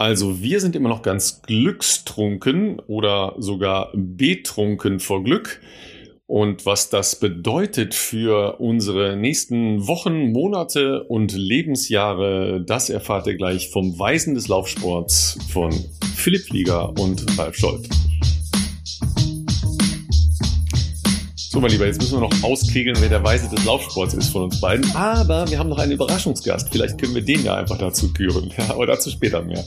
Also wir sind immer noch ganz glückstrunken oder sogar betrunken vor Glück. Und was das bedeutet für unsere nächsten Wochen, Monate und Lebensjahre, das erfahrt ihr gleich vom Weisen des Laufsports von Philipp Flieger und Ralf Scholz. So, mein Lieber, jetzt müssen wir noch auskegeln, wer der Weise des Laufsports ist von uns beiden. Aber wir haben noch einen Überraschungsgast. Vielleicht können wir den ja einfach dazu küren. Ja, aber dazu später mehr.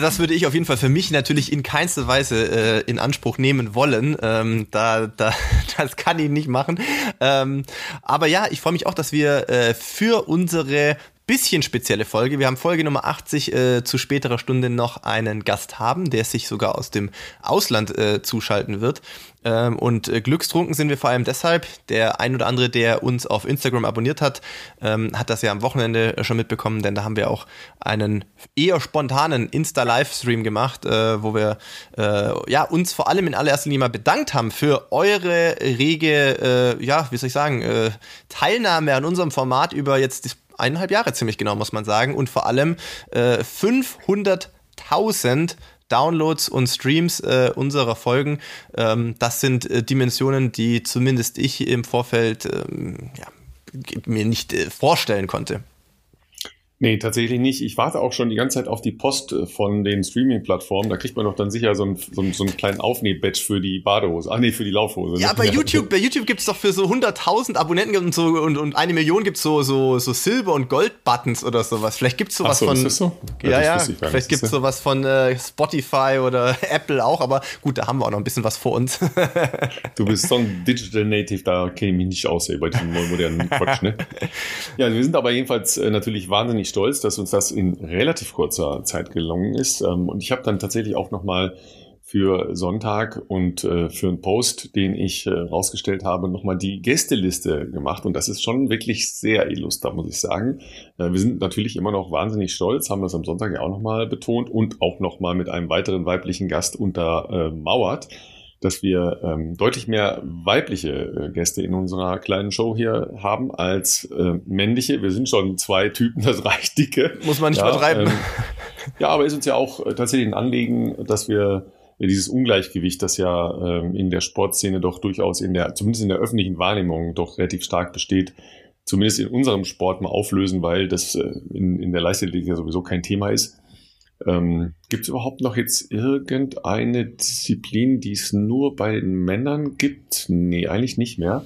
Das würde ich auf jeden Fall für mich natürlich in keinster Weise äh, in Anspruch nehmen wollen. Ähm, da, da, das kann ich nicht machen. Ähm, aber ja, ich freue mich auch, dass wir äh, für unsere bisschen spezielle Folge. Wir haben Folge Nummer 80 äh, zu späterer Stunde noch einen Gast haben, der sich sogar aus dem Ausland äh, zuschalten wird. Ähm, und äh, glückstrunken sind wir vor allem deshalb. Der ein oder andere, der uns auf Instagram abonniert hat, ähm, hat das ja am Wochenende schon mitbekommen, denn da haben wir auch einen eher spontanen Insta-Livestream gemacht, äh, wo wir äh, ja, uns vor allem in allererster Linie mal bedankt haben für eure rege, äh, ja, wie soll ich sagen, äh, Teilnahme an unserem Format über jetzt eineinhalb Jahre ziemlich genau, muss man sagen. Und vor allem äh, 500.000 Downloads und Streams äh, unserer Folgen. Ähm, das sind äh, Dimensionen, die zumindest ich im Vorfeld ähm, ja, mir nicht äh, vorstellen konnte. Nee, tatsächlich nicht. Ich warte auch schon die ganze Zeit auf die Post äh, von den Streaming-Plattformen. Da kriegt man doch dann sicher so einen, so einen, so einen kleinen Aufnähbatch für die Badehose. Ah, nee, für die Laufhose. Ja, bei YouTube, bei YouTube gibt's doch für so 100.000 Abonnenten und so und, und eine Million gibt's so, so, so Silber- und Gold-Buttons oder sowas. Vielleicht gibt's sowas so, von. Ist das so? Ja, ja, ja vielleicht gibt's sowas von äh, Spotify oder Apple auch, aber gut, da haben wir auch noch ein bisschen was vor uns. du bist so ein Digital Native, da kenne ich mich nicht aus, ey, bei diesem modernen Quatsch, ne? Ja, wir sind aber jedenfalls äh, natürlich wahnsinnig wahnsinnig stolz, dass uns das in relativ kurzer Zeit gelungen ist. Ähm, und ich habe dann tatsächlich auch nochmal für Sonntag und äh, für einen Post, den ich äh, rausgestellt habe, nochmal die Gästeliste gemacht. Und das ist schon wirklich sehr illuster, muss ich sagen. Äh, wir sind natürlich immer noch wahnsinnig stolz, haben das am Sonntag ja auch nochmal betont und auch nochmal mit einem weiteren weiblichen Gast untermauert dass wir ähm, deutlich mehr weibliche äh, Gäste in unserer kleinen Show hier haben als äh, männliche. Wir sind schon zwei Typen, das reicht dicke. Muss man nicht ja, übertreiben. Ähm, ja, aber ist uns ja auch äh, tatsächlich ein Anliegen, dass wir dieses Ungleichgewicht, das ja ähm, in der Sportszene doch durchaus in der, zumindest in der öffentlichen Wahrnehmung doch relativ stark besteht, zumindest in unserem Sport mal auflösen, weil das äh, in, in der Leichtathletik ja sowieso kein Thema ist. Ähm, gibt es überhaupt noch jetzt irgendeine Disziplin, die es nur bei den Männern gibt? Nee, eigentlich nicht mehr.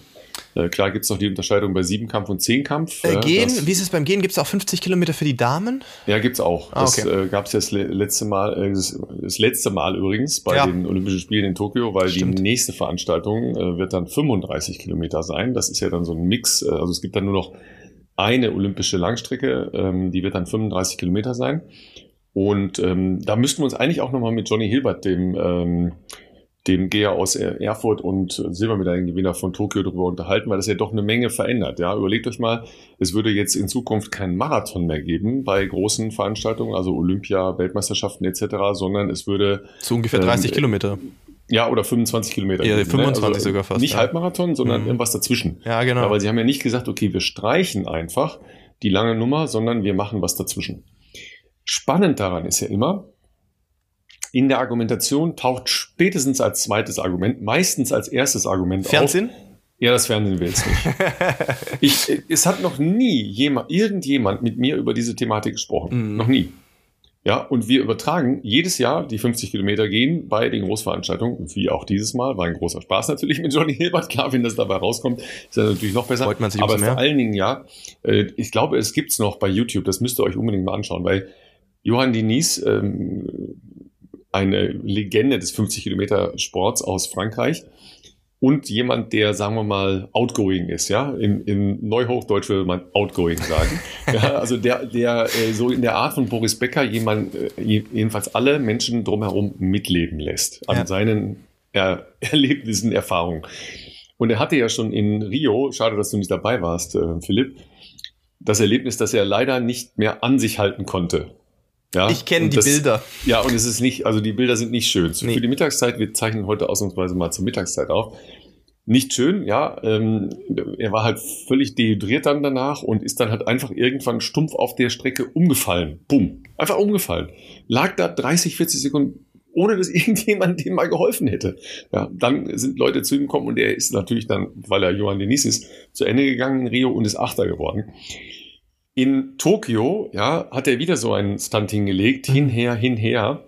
Äh, klar gibt es noch die Unterscheidung bei Siebenkampf und Zehnkampf. Äh, Gehen, das, wie ist es beim Gehen? Gibt es auch 50 Kilometer für die Damen? Ja, gibt es auch. Ah, okay. Das äh, gab es das letzte Mal, äh, das, das, letzte Mal übrigens bei ja. den Olympischen Spielen in Tokio, weil Stimmt. die nächste Veranstaltung äh, wird dann 35 Kilometer sein. Das ist ja dann so ein Mix. Äh, also es gibt dann nur noch eine olympische Langstrecke, ähm, die wird dann 35 Kilometer sein. Und ähm, da müssten wir uns eigentlich auch nochmal mit Johnny Hilbert, dem, ähm, dem Geher aus Erfurt und Silbermedaillengewinner von Tokio darüber unterhalten, weil das ja doch eine Menge verändert. Ja, überlegt euch mal, es würde jetzt in Zukunft keinen Marathon mehr geben bei großen Veranstaltungen, also Olympia, Weltmeisterschaften etc., sondern es würde zu ungefähr 30 ähm, Kilometer. Ja, oder 25 Kilometer. Ja, 25 ne? also sogar fast. Nicht ja. Halbmarathon, sondern mhm. irgendwas dazwischen. Ja, genau. Aber sie haben ja nicht gesagt, okay, wir streichen einfach die lange Nummer, sondern wir machen was dazwischen. Spannend daran ist ja immer, in der Argumentation taucht spätestens als zweites Argument, meistens als erstes Argument Fernsehen? auf. Ja, das Fernsehen will es nicht. ich, es hat noch nie jemand, irgendjemand mit mir über diese Thematik gesprochen. Mm. Noch nie. Ja, und wir übertragen jedes Jahr die 50 Kilometer gehen bei den Großveranstaltungen, wie auch dieses Mal. War ein großer Spaß natürlich mit Johnny Hilbert. Klar, wenn das dabei rauskommt, ist das natürlich noch besser. Freut man sich Aber vor allen Dingen, ja, äh, ich glaube, es gibt's noch bei YouTube. Das müsst ihr euch unbedingt mal anschauen, weil Johann Diniz, ähm, eine Legende des 50 Kilometer Sports aus Frankreich und jemand, der, sagen wir mal, outgoing ist, ja. In, in Neuhochdeutsch würde man outgoing sagen. ja, also der, der äh, so in der Art von Boris Becker jemand, äh, jedenfalls alle Menschen drumherum mitleben lässt an ja. seinen er Erlebnissen, Erfahrungen. Und er hatte ja schon in Rio, schade, dass du nicht dabei warst, äh, Philipp, das Erlebnis, dass er leider nicht mehr an sich halten konnte. Ja, ich kenne die das, Bilder. Ja, und es ist nicht, also die Bilder sind nicht schön. Nee. Für die Mittagszeit, wir zeichnen heute ausnahmsweise mal zur Mittagszeit auf. nicht schön, ja. Ähm, er war halt völlig dehydriert dann danach und ist dann halt einfach irgendwann stumpf auf der Strecke umgefallen. Bumm. Einfach umgefallen. Lag da 30, 40 Sekunden, ohne dass irgendjemand dem mal geholfen hätte. Ja, dann sind Leute zu ihm gekommen und er ist natürlich dann, weil er Johann Denis ist, zu Ende gegangen in Rio und ist Achter geworden. In Tokio, ja, hat er wieder so einen Stunt hingelegt, hinher, hinher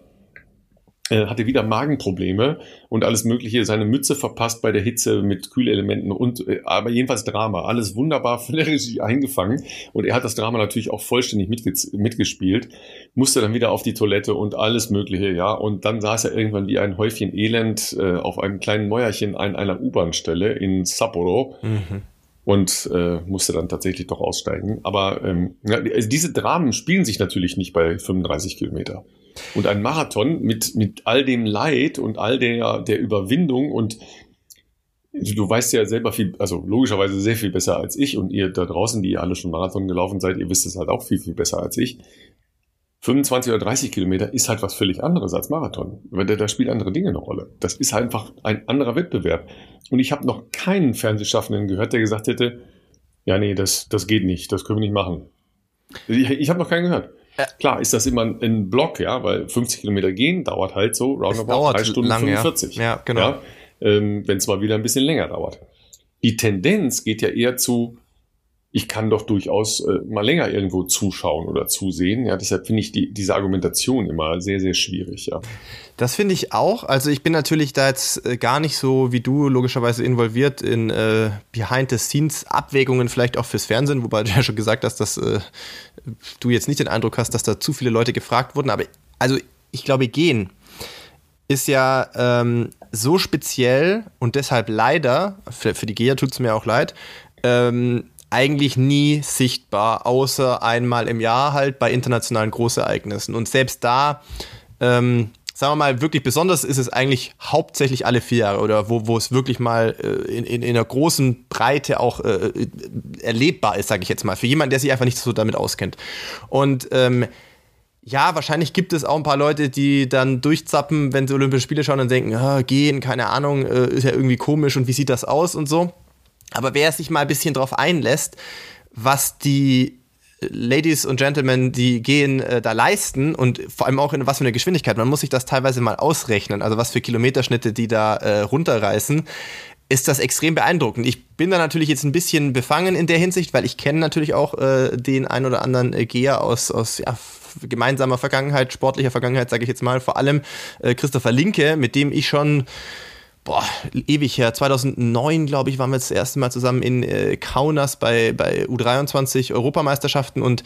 äh, hatte wieder Magenprobleme und alles Mögliche, seine Mütze verpasst bei der Hitze mit Kühlelementen und äh, aber jedenfalls Drama. Alles wunderbar von der Regie eingefangen und er hat das Drama natürlich auch vollständig mitgespielt, musste dann wieder auf die Toilette und alles Mögliche, ja. Und dann saß er irgendwann wie ein Häufchen Elend äh, auf einem kleinen Mäuerchen an einer U-Bahn-Stelle in Sapporo. Mhm und äh, musste dann tatsächlich doch aussteigen. Aber ähm, also diese Dramen spielen sich natürlich nicht bei 35 Kilometer. Und ein Marathon mit, mit all dem Leid und all der, der Überwindung und du weißt ja selber viel, also logischerweise sehr viel besser als ich und ihr da draußen, die ihr alle schon Marathon gelaufen seid, ihr wisst es halt auch viel, viel besser als ich. 25 oder 30 Kilometer ist halt was völlig anderes als Marathon. Da, da spielen andere Dinge eine Rolle. Das ist halt einfach ein anderer Wettbewerb. Und ich habe noch keinen Fernsehschaffenden gehört, der gesagt hätte, ja, nee, das, das geht nicht, das können wir nicht machen. Ich, ich habe noch keinen gehört. Äh, Klar ist das immer ein Block, ja, weil 50 Kilometer gehen dauert halt so roundabout drei Stunden lang, 45. Ja, ja genau. Ja, ähm, Wenn es mal wieder ein bisschen länger dauert. Die Tendenz geht ja eher zu, ich kann doch durchaus äh, mal länger irgendwo zuschauen oder zusehen. Ja, deshalb finde ich die, diese Argumentation immer sehr, sehr schwierig. Ja. Das finde ich auch. Also ich bin natürlich da jetzt äh, gar nicht so wie du logischerweise involviert in äh, Behind-the-Scenes-Abwägungen, vielleicht auch fürs Fernsehen, wobei du ja schon gesagt hast, dass äh, du jetzt nicht den Eindruck hast, dass da zu viele Leute gefragt wurden. Aber also ich glaube, gehen ist ja ähm, so speziell und deshalb leider, für, für die Geher tut es mir auch leid, ähm, eigentlich nie sichtbar, außer einmal im Jahr halt bei internationalen Großereignissen. Und selbst da, ähm, sagen wir mal, wirklich besonders ist es eigentlich hauptsächlich alle vier Jahre oder wo, wo es wirklich mal äh, in, in, in einer großen Breite auch äh, erlebbar ist, sage ich jetzt mal, für jemanden, der sich einfach nicht so damit auskennt. Und ähm, ja, wahrscheinlich gibt es auch ein paar Leute, die dann durchzappen, wenn sie Olympische Spiele schauen und denken, ah, gehen, keine Ahnung, äh, ist ja irgendwie komisch und wie sieht das aus und so. Aber wer sich mal ein bisschen drauf einlässt, was die Ladies und Gentlemen, die gehen, äh, da leisten und vor allem auch in was für eine Geschwindigkeit. Man muss sich das teilweise mal ausrechnen, also was für Kilometerschnitte die da äh, runterreißen ist das extrem beeindruckend. Ich bin da natürlich jetzt ein bisschen befangen in der Hinsicht, weil ich kenne natürlich auch äh, den ein oder anderen äh, Geher aus, aus ja, gemeinsamer Vergangenheit, sportlicher Vergangenheit, sage ich jetzt mal, vor allem äh, Christopher Linke, mit dem ich schon boah, ewig her, 2009, glaube ich, waren wir das erste Mal zusammen in äh, Kaunas bei, bei U23 Europameisterschaften und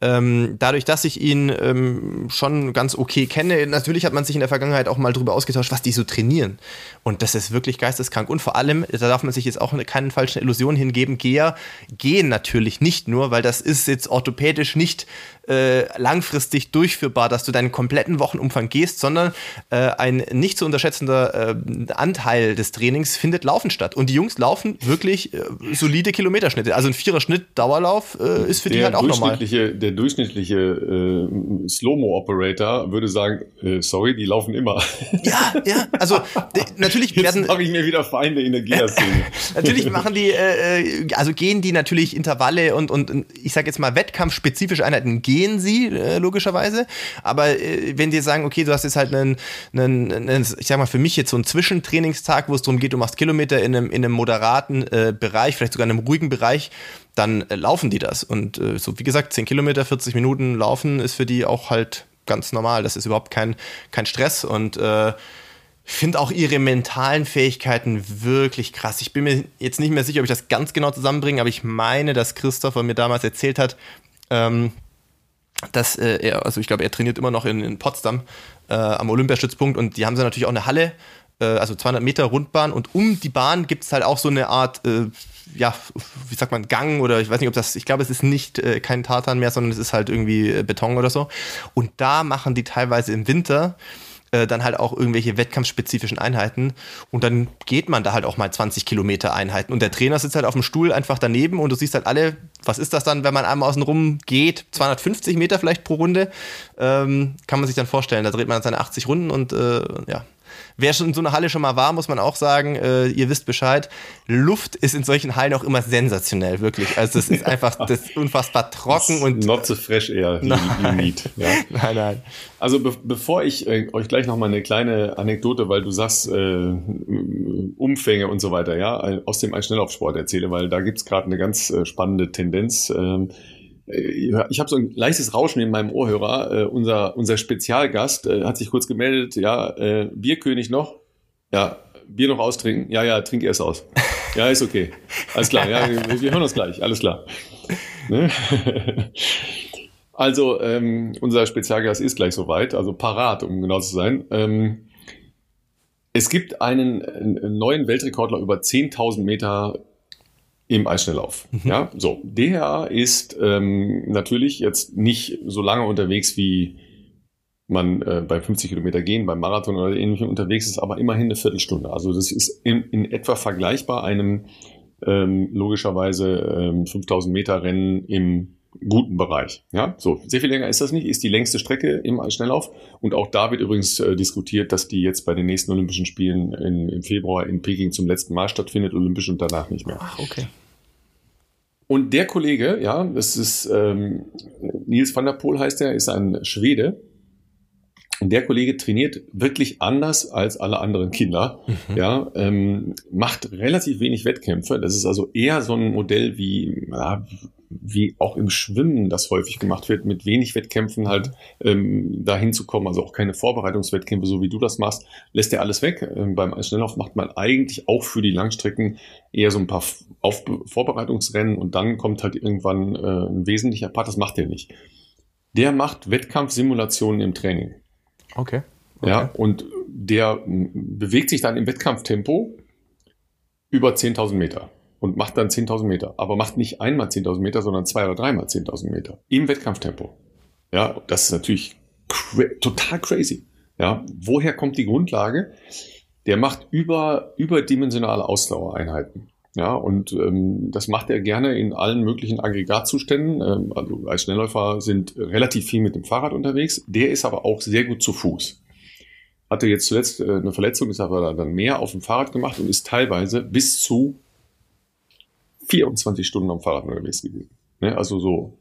ähm, dadurch, dass ich ihn ähm, schon ganz okay kenne, natürlich hat man sich in der Vergangenheit auch mal darüber ausgetauscht, was die so trainieren. Und das ist wirklich geisteskrank. Und vor allem, da darf man sich jetzt auch keine falschen Illusionen hingeben, Geher gehen natürlich nicht nur, weil das ist jetzt orthopädisch nicht äh, langfristig durchführbar, dass du deinen kompletten Wochenumfang gehst, sondern äh, ein nicht zu unterschätzender äh, Anteil des Trainings findet Laufen statt. Und die Jungs laufen wirklich äh, solide Kilometerschnitte. Also ein Vierer-Schnitt Dauerlauf äh, ist für der die halt auch normal. Der durchschnittliche äh, Slow-Mo-Operator würde sagen, sorry, die laufen immer. Ja, ja, also natürlich Jetzt werden... habe ich mir wieder Feinde in der GEA-Szene. natürlich machen die, also gehen die natürlich Intervalle und, und ich sage jetzt mal wettkampfspezifische Einheiten gehen gehen sie, äh, logischerweise. Aber äh, wenn die sagen, okay, du hast jetzt halt einen, einen, einen, ich sag mal, für mich jetzt so einen Zwischentrainingstag, wo es darum geht, du machst Kilometer in einem, in einem moderaten äh, Bereich, vielleicht sogar in einem ruhigen Bereich, dann äh, laufen die das. Und äh, so, wie gesagt, 10 Kilometer, 40 Minuten laufen ist für die auch halt ganz normal. Das ist überhaupt kein, kein Stress und äh, finde auch ihre mentalen Fähigkeiten wirklich krass. Ich bin mir jetzt nicht mehr sicher, ob ich das ganz genau zusammenbringe, aber ich meine, dass Christopher mir damals erzählt hat, ähm, dass äh, er, also ich glaube, er trainiert immer noch in, in Potsdam äh, am Olympiastützpunkt und die haben sie natürlich auch eine Halle, äh, also 200 Meter Rundbahn und um die Bahn gibt es halt auch so eine Art, äh, ja, wie sagt man, Gang oder ich weiß nicht, ob das, ich glaube, es ist nicht äh, kein Tartan mehr, sondern es ist halt irgendwie äh, Beton oder so. Und da machen die teilweise im Winter äh, dann halt auch irgendwelche wettkampfspezifischen Einheiten. Und dann geht man da halt auch mal 20 Kilometer Einheiten. Und der Trainer sitzt halt auf dem Stuhl einfach daneben und du siehst halt alle, was ist das dann, wenn man einmal außen rum geht, 250 Meter vielleicht pro Runde, ähm, kann man sich dann vorstellen, da dreht man seine 80 Runden und äh, ja, wer schon in so einer Halle schon mal war, muss man auch sagen, äh, ihr wisst Bescheid, Luft ist in solchen Hallen auch immer sensationell, wirklich. Also es ist einfach das ist unfassbar trocken und not so fresh air you, you need. Ja. Nein, nein. Also be bevor ich äh, euch gleich noch mal eine kleine Anekdote, weil du sagst äh, Umfänge und so weiter, ja, aus dem Schnelllaufsport erzähle, weil da gibt's gerade eine ganz äh, spannende Tendenz. Ähm, äh, ich habe so ein leichtes Rauschen in meinem Ohrhörer. Äh, unser, unser Spezialgast äh, hat sich kurz gemeldet, ja, äh, Bierkönig noch? Ja, Bier noch austrinken? Ja, ja, trink erst aus. Ja, ist okay. Alles klar, ja, wir, wir hören uns gleich, alles klar. Ne? Also, ähm, unser Spezialgast ist gleich soweit, also parat, um genau zu sein. Ähm, es gibt einen, einen neuen Weltrekordler über 10.000 Meter im Eisschnelllauf. Mhm. Ja, so. Der ist ähm, natürlich jetzt nicht so lange unterwegs wie man äh, bei 50 Kilometer gehen, beim Marathon oder ähnlichem unterwegs ist, aber immerhin eine Viertelstunde. Also das ist in, in etwa vergleichbar einem ähm, logischerweise ähm, 5000 Meter Rennen im guten Bereich. Ja, so sehr viel länger ist das nicht. Ist die längste Strecke im Schnelllauf und auch da wird übrigens äh, diskutiert, dass die jetzt bei den nächsten Olympischen Spielen in, im Februar in Peking zum letzten Mal stattfindet, olympisch und danach nicht mehr. Ach, okay. Und der Kollege, ja, das ist ähm, Nils van der Poel heißt er, ist ein Schwede. Und der Kollege trainiert wirklich anders als alle anderen Kinder. Mhm. Ja, ähm, macht relativ wenig Wettkämpfe. Das ist also eher so ein Modell wie, ja, wie auch im Schwimmen das häufig gemacht wird, mit wenig Wettkämpfen halt ähm, dahin zu kommen, also auch keine Vorbereitungswettkämpfe, so wie du das machst, lässt er alles weg. Ähm, beim Schnelllauf macht man eigentlich auch für die Langstrecken eher so ein paar Auf Vorbereitungsrennen und dann kommt halt irgendwann äh, ein wesentlicher Part, das macht er nicht. Der macht Wettkampfsimulationen im Training. Okay. okay. Ja, und der bewegt sich dann im Wettkampftempo über 10.000 Meter und macht dann 10.000 Meter. Aber macht nicht einmal 10.000 Meter, sondern zwei oder dreimal 10.000 Meter im Wettkampftempo. Ja, das ist natürlich cra total crazy. Ja, woher kommt die Grundlage? Der macht über, überdimensionale Ausdauereinheiten. Ja, und ähm, das macht er gerne in allen möglichen Aggregatzuständen. Ähm, also als Schnellläufer sind relativ viel mit dem Fahrrad unterwegs. Der ist aber auch sehr gut zu Fuß. Hatte jetzt zuletzt äh, eine Verletzung, ist aber dann mehr auf dem Fahrrad gemacht und ist teilweise bis zu 24 Stunden am Fahrrad unterwegs gewesen. Ne? Also so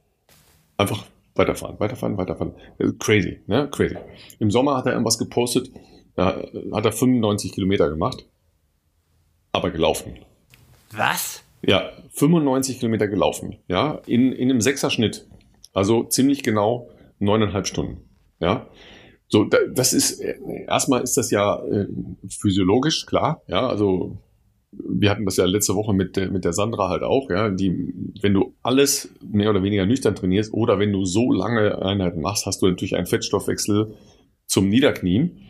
einfach weiterfahren, weiterfahren, weiterfahren. Äh, crazy, ne? Crazy. Im Sommer hat er irgendwas gepostet, da hat er 95 Kilometer gemacht, aber gelaufen. Was? Ja, 95 Kilometer gelaufen, ja, in, in einem Sechserschnitt. Also ziemlich genau neuneinhalb Stunden, ja. So, das ist, äh, erstmal ist das ja äh, physiologisch, klar, ja, also wir hatten das ja letzte Woche mit, mit der Sandra halt auch, ja, die, wenn du alles mehr oder weniger nüchtern trainierst oder wenn du so lange Einheiten machst, hast du natürlich einen Fettstoffwechsel zum Niederknien.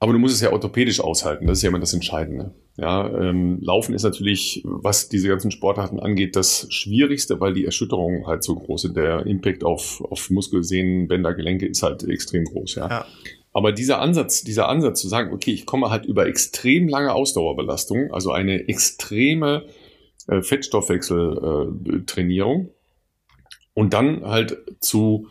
Aber du musst es ja orthopädisch aushalten, das ist ja immer das Entscheidende. Ja, ähm, Laufen ist natürlich, was diese ganzen Sportarten angeht, das Schwierigste, weil die Erschütterungen halt so groß sind. Der Impact auf, auf Muskel, Sehnen, Bänder, Gelenke ist halt extrem groß. Ja. ja. Aber dieser Ansatz, dieser Ansatz zu sagen, okay, ich komme halt über extrem lange Ausdauerbelastung, also eine extreme äh, Fettstoffwechseltrainierung äh, und dann halt zu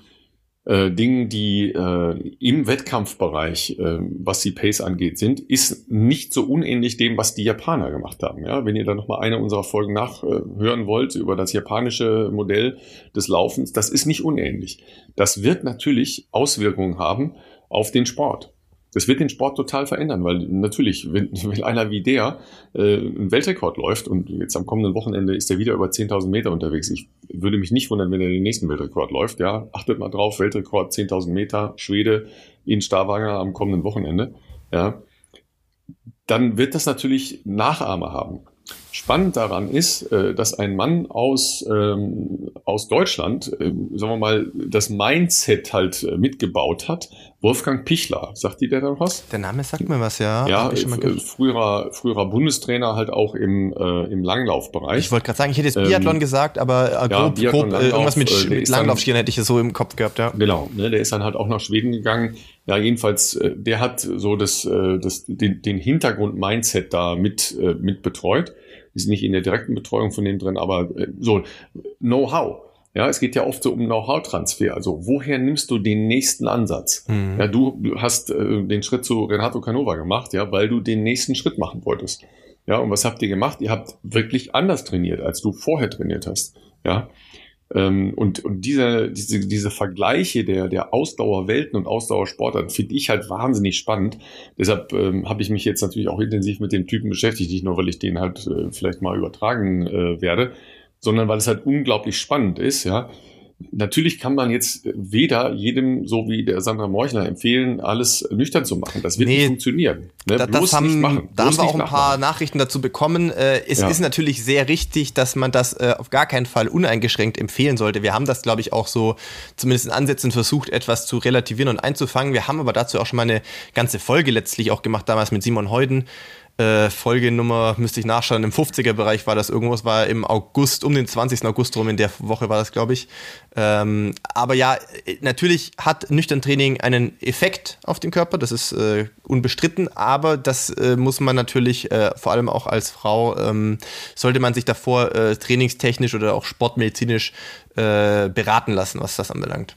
äh, Dingen, die äh, im Wettkampfbereich, äh, was die Pace angeht, sind, ist nicht so unähnlich dem, was die Japaner gemacht haben. Ja, wenn ihr da noch mal eine unserer Folgen nachhören wollt über das japanische Modell des Laufens, das ist nicht unähnlich. Das wird natürlich Auswirkungen haben auf den Sport. Das wird den Sport total verändern, weil natürlich, wenn, wenn einer wie der äh, einen Weltrekord läuft und jetzt am kommenden Wochenende ist er wieder über 10.000 Meter unterwegs. Ich würde mich nicht wundern, wenn er den nächsten Weltrekord läuft. Ja, achtet mal drauf, Weltrekord 10.000 Meter, Schwede in Stavanger am kommenden Wochenende. Ja, dann wird das natürlich Nachahmer haben. Spannend daran ist, äh, dass ein Mann aus, ähm, aus Deutschland, äh, sagen wir mal, das Mindset halt äh, mitgebaut hat. Wolfgang Pichler, sagt dir der da was? Der Name sagt mir was, ja. Ja, früherer, früherer Bundestrainer halt auch im, äh, im Langlaufbereich. Ich wollte gerade sagen, ich hätte jetzt Biathlon ähm, gesagt, aber äh, ja, grob, grob Langlauf, irgendwas mit, mit Langlaufschienen hätte ich so im Kopf gehabt, ja. Genau, ne, der ist dann halt auch nach Schweden gegangen. Ja, jedenfalls, der hat so das, das, den, den Hintergrund-Mindset da mit, mit betreut ist nicht in der direkten Betreuung von denen drin, aber äh, so Know-how. Ja, es geht ja oft so um Know-how-Transfer. Also woher nimmst du den nächsten Ansatz? Mhm. Ja, du hast äh, den Schritt zu Renato Canova gemacht, ja, weil du den nächsten Schritt machen wolltest. Ja, und was habt ihr gemacht? Ihr habt wirklich anders trainiert, als du vorher trainiert hast. Ja, ähm, und, und diese, diese, diese Vergleiche der, der Ausdauerwelten und Ausdauersportarten finde ich halt wahnsinnig spannend. Deshalb ähm, habe ich mich jetzt natürlich auch intensiv mit dem Typen beschäftigt, nicht nur, weil ich den halt äh, vielleicht mal übertragen äh, werde, sondern weil es halt unglaublich spannend ist, ja. Natürlich kann man jetzt weder jedem, so wie der Sandra Morchner, empfehlen, alles nüchtern zu machen. Das wird nee, nicht funktionieren. Ne? Da, das haben, machen. da haben wir auch ein paar Nachrichten dazu bekommen. Äh, es ja. ist natürlich sehr richtig, dass man das äh, auf gar keinen Fall uneingeschränkt empfehlen sollte. Wir haben das, glaube ich, auch so zumindest in Ansätzen versucht, etwas zu relativieren und einzufangen. Wir haben aber dazu auch schon mal eine ganze Folge letztlich auch gemacht, damals mit Simon Heuden äh, Folgenummer müsste ich nachschauen, im 50er-Bereich war das irgendwas, war im August, um den 20. August rum, in der Woche war das, glaube ich. Ähm, aber ja, natürlich hat nüchtern Training einen Effekt auf den Körper, das ist äh, unbestritten, aber das äh, muss man natürlich, äh, vor allem auch als Frau, ähm, sollte man sich davor äh, trainingstechnisch oder auch sportmedizinisch äh, beraten lassen, was das anbelangt.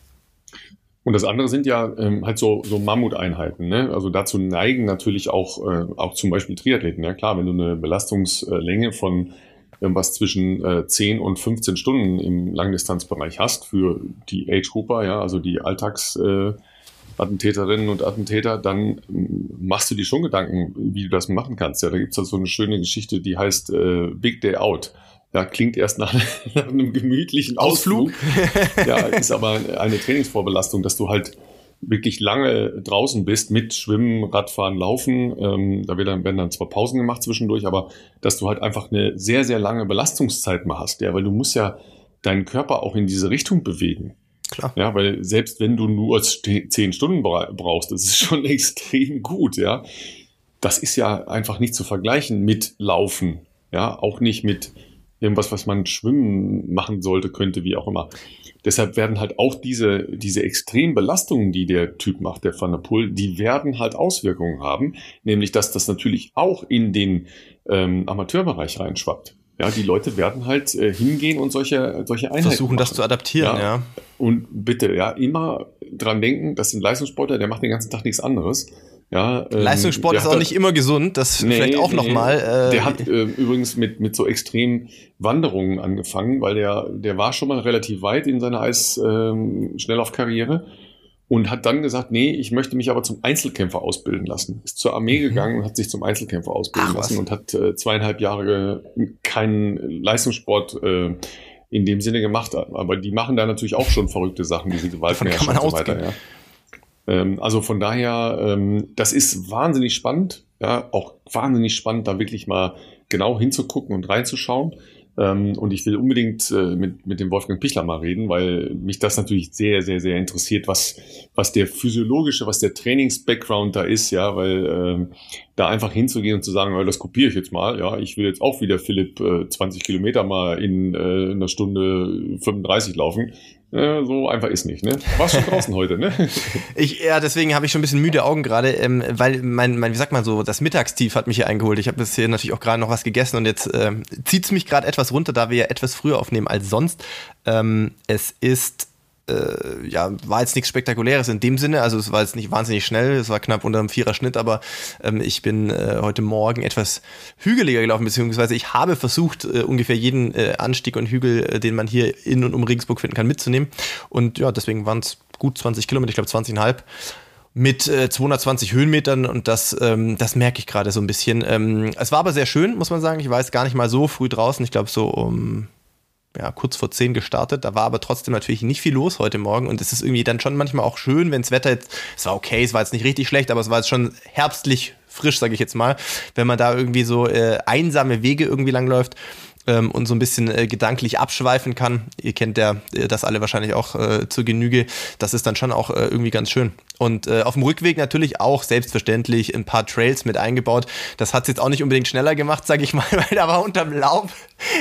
Und das andere sind ja ähm, halt so, so Mammuteinheiten. Ne? Also dazu neigen natürlich auch, äh, auch zum Beispiel Triathleten. Ja klar, wenn du eine Belastungslänge von irgendwas zwischen äh, 10 und 15 Stunden im Langdistanzbereich hast für die Age-Grupper, ja, also die Alltagsattentäterinnen äh, und Attentäter, dann ähm, machst du dir schon Gedanken, wie du das machen kannst. Ja, da gibt's es so eine schöne Geschichte, die heißt äh, Big Day Out. Ja, klingt erst nach, nach einem gemütlichen Ausflug. Ausflug. ja, ist aber eine Trainingsvorbelastung, dass du halt wirklich lange draußen bist mit Schwimmen, Radfahren, Laufen. Ähm, da werden dann zwar Pausen gemacht zwischendurch, aber dass du halt einfach eine sehr, sehr lange Belastungszeit mal hast. Ja, weil du musst ja deinen Körper auch in diese Richtung bewegen. Klar. Ja, weil selbst wenn du nur zehn Stunden brauchst, das ist schon extrem gut, ja. Das ist ja einfach nicht zu vergleichen mit Laufen. Ja, auch nicht mit irgendwas, was man schwimmen machen sollte, könnte, wie auch immer. Deshalb werden halt auch diese, diese extremen Belastungen, die der Typ macht, der Van der Poel, die werden halt Auswirkungen haben, nämlich dass das natürlich auch in den ähm, Amateurbereich reinschwappt. Ja, die Leute werden halt äh, hingehen und solche, solche Einheiten versuchen, machen. das zu adaptieren, ja. ja. Und bitte, ja, immer dran denken, das sind Leistungssportler, der macht den ganzen Tag nichts anderes. Ja, ähm, Leistungssport ist auch nicht immer gesund, das nee, vielleicht auch nee, nochmal. Äh, der hat äh, übrigens mit, mit so extremen Wanderungen angefangen, weil der, der war schon mal relativ weit in seiner Eis-Schnelllaufkarriere ähm, und hat dann gesagt, nee, ich möchte mich aber zum Einzelkämpfer ausbilden lassen. Ist zur Armee mhm. gegangen und hat sich zum Einzelkämpfer ausbilden Ach, lassen und hat äh, zweieinhalb Jahre keinen Leistungssport äh, in dem Sinne gemacht. Aber die machen da natürlich auch schon verrückte Sachen, diese Gewaltmärsche und so weiter. Ja. Ähm, also von daher, ähm, das ist wahnsinnig spannend, ja, auch wahnsinnig spannend, da wirklich mal genau hinzugucken und reinzuschauen. Ähm, und ich will unbedingt äh, mit, mit dem Wolfgang Pichler mal reden, weil mich das natürlich sehr, sehr, sehr interessiert, was, was der physiologische, was der Trainings-Background da ist, ja, weil ähm, da einfach hinzugehen und zu sagen, das kopiere ich jetzt mal, ja, ich will jetzt auch wieder Philipp äh, 20 Kilometer mal in äh, einer Stunde 35 laufen, äh, so einfach ist nicht, ne? Warst schon draußen heute, ne? Ich, ja, deswegen habe ich schon ein bisschen müde Augen gerade, ähm, weil mein, mein, wie sagt man so, das Mittagstief hat mich hier eingeholt. Ich habe das hier natürlich auch gerade noch was gegessen und jetzt äh, zieht es mich gerade etwas runter, da wir ja etwas früher aufnehmen als sonst. Ähm, es ist äh, ja, war jetzt nichts Spektakuläres in dem Sinne. Also es war jetzt nicht wahnsinnig schnell, es war knapp unter einem Vierer-Schnitt, aber ähm, ich bin äh, heute Morgen etwas hügeliger gelaufen, beziehungsweise ich habe versucht, äh, ungefähr jeden äh, Anstieg und Hügel, äh, den man hier in und um Regensburg finden kann, mitzunehmen. Und ja, deswegen waren es gut 20 Kilometer, ich glaube 20,5 mit äh, 220 Höhenmetern und das, ähm, das merke ich gerade so ein bisschen. Ähm, es war aber sehr schön, muss man sagen. Ich war jetzt gar nicht mal so früh draußen. Ich glaube so um ja, kurz vor zehn gestartet. Da war aber trotzdem natürlich nicht viel los heute Morgen. Und es ist irgendwie dann schon manchmal auch schön, wenn das Wetter jetzt, es war okay, es war jetzt nicht richtig schlecht, aber es war jetzt schon herbstlich frisch, sage ich jetzt mal, wenn man da irgendwie so äh, einsame Wege irgendwie langläuft ähm, und so ein bisschen äh, gedanklich abschweifen kann. Ihr kennt ja äh, das alle wahrscheinlich auch äh, zur Genüge. Das ist dann schon auch äh, irgendwie ganz schön. Und äh, auf dem Rückweg natürlich auch selbstverständlich ein paar Trails mit eingebaut. Das hat es jetzt auch nicht unbedingt schneller gemacht, sage ich mal, weil da war unterm Laub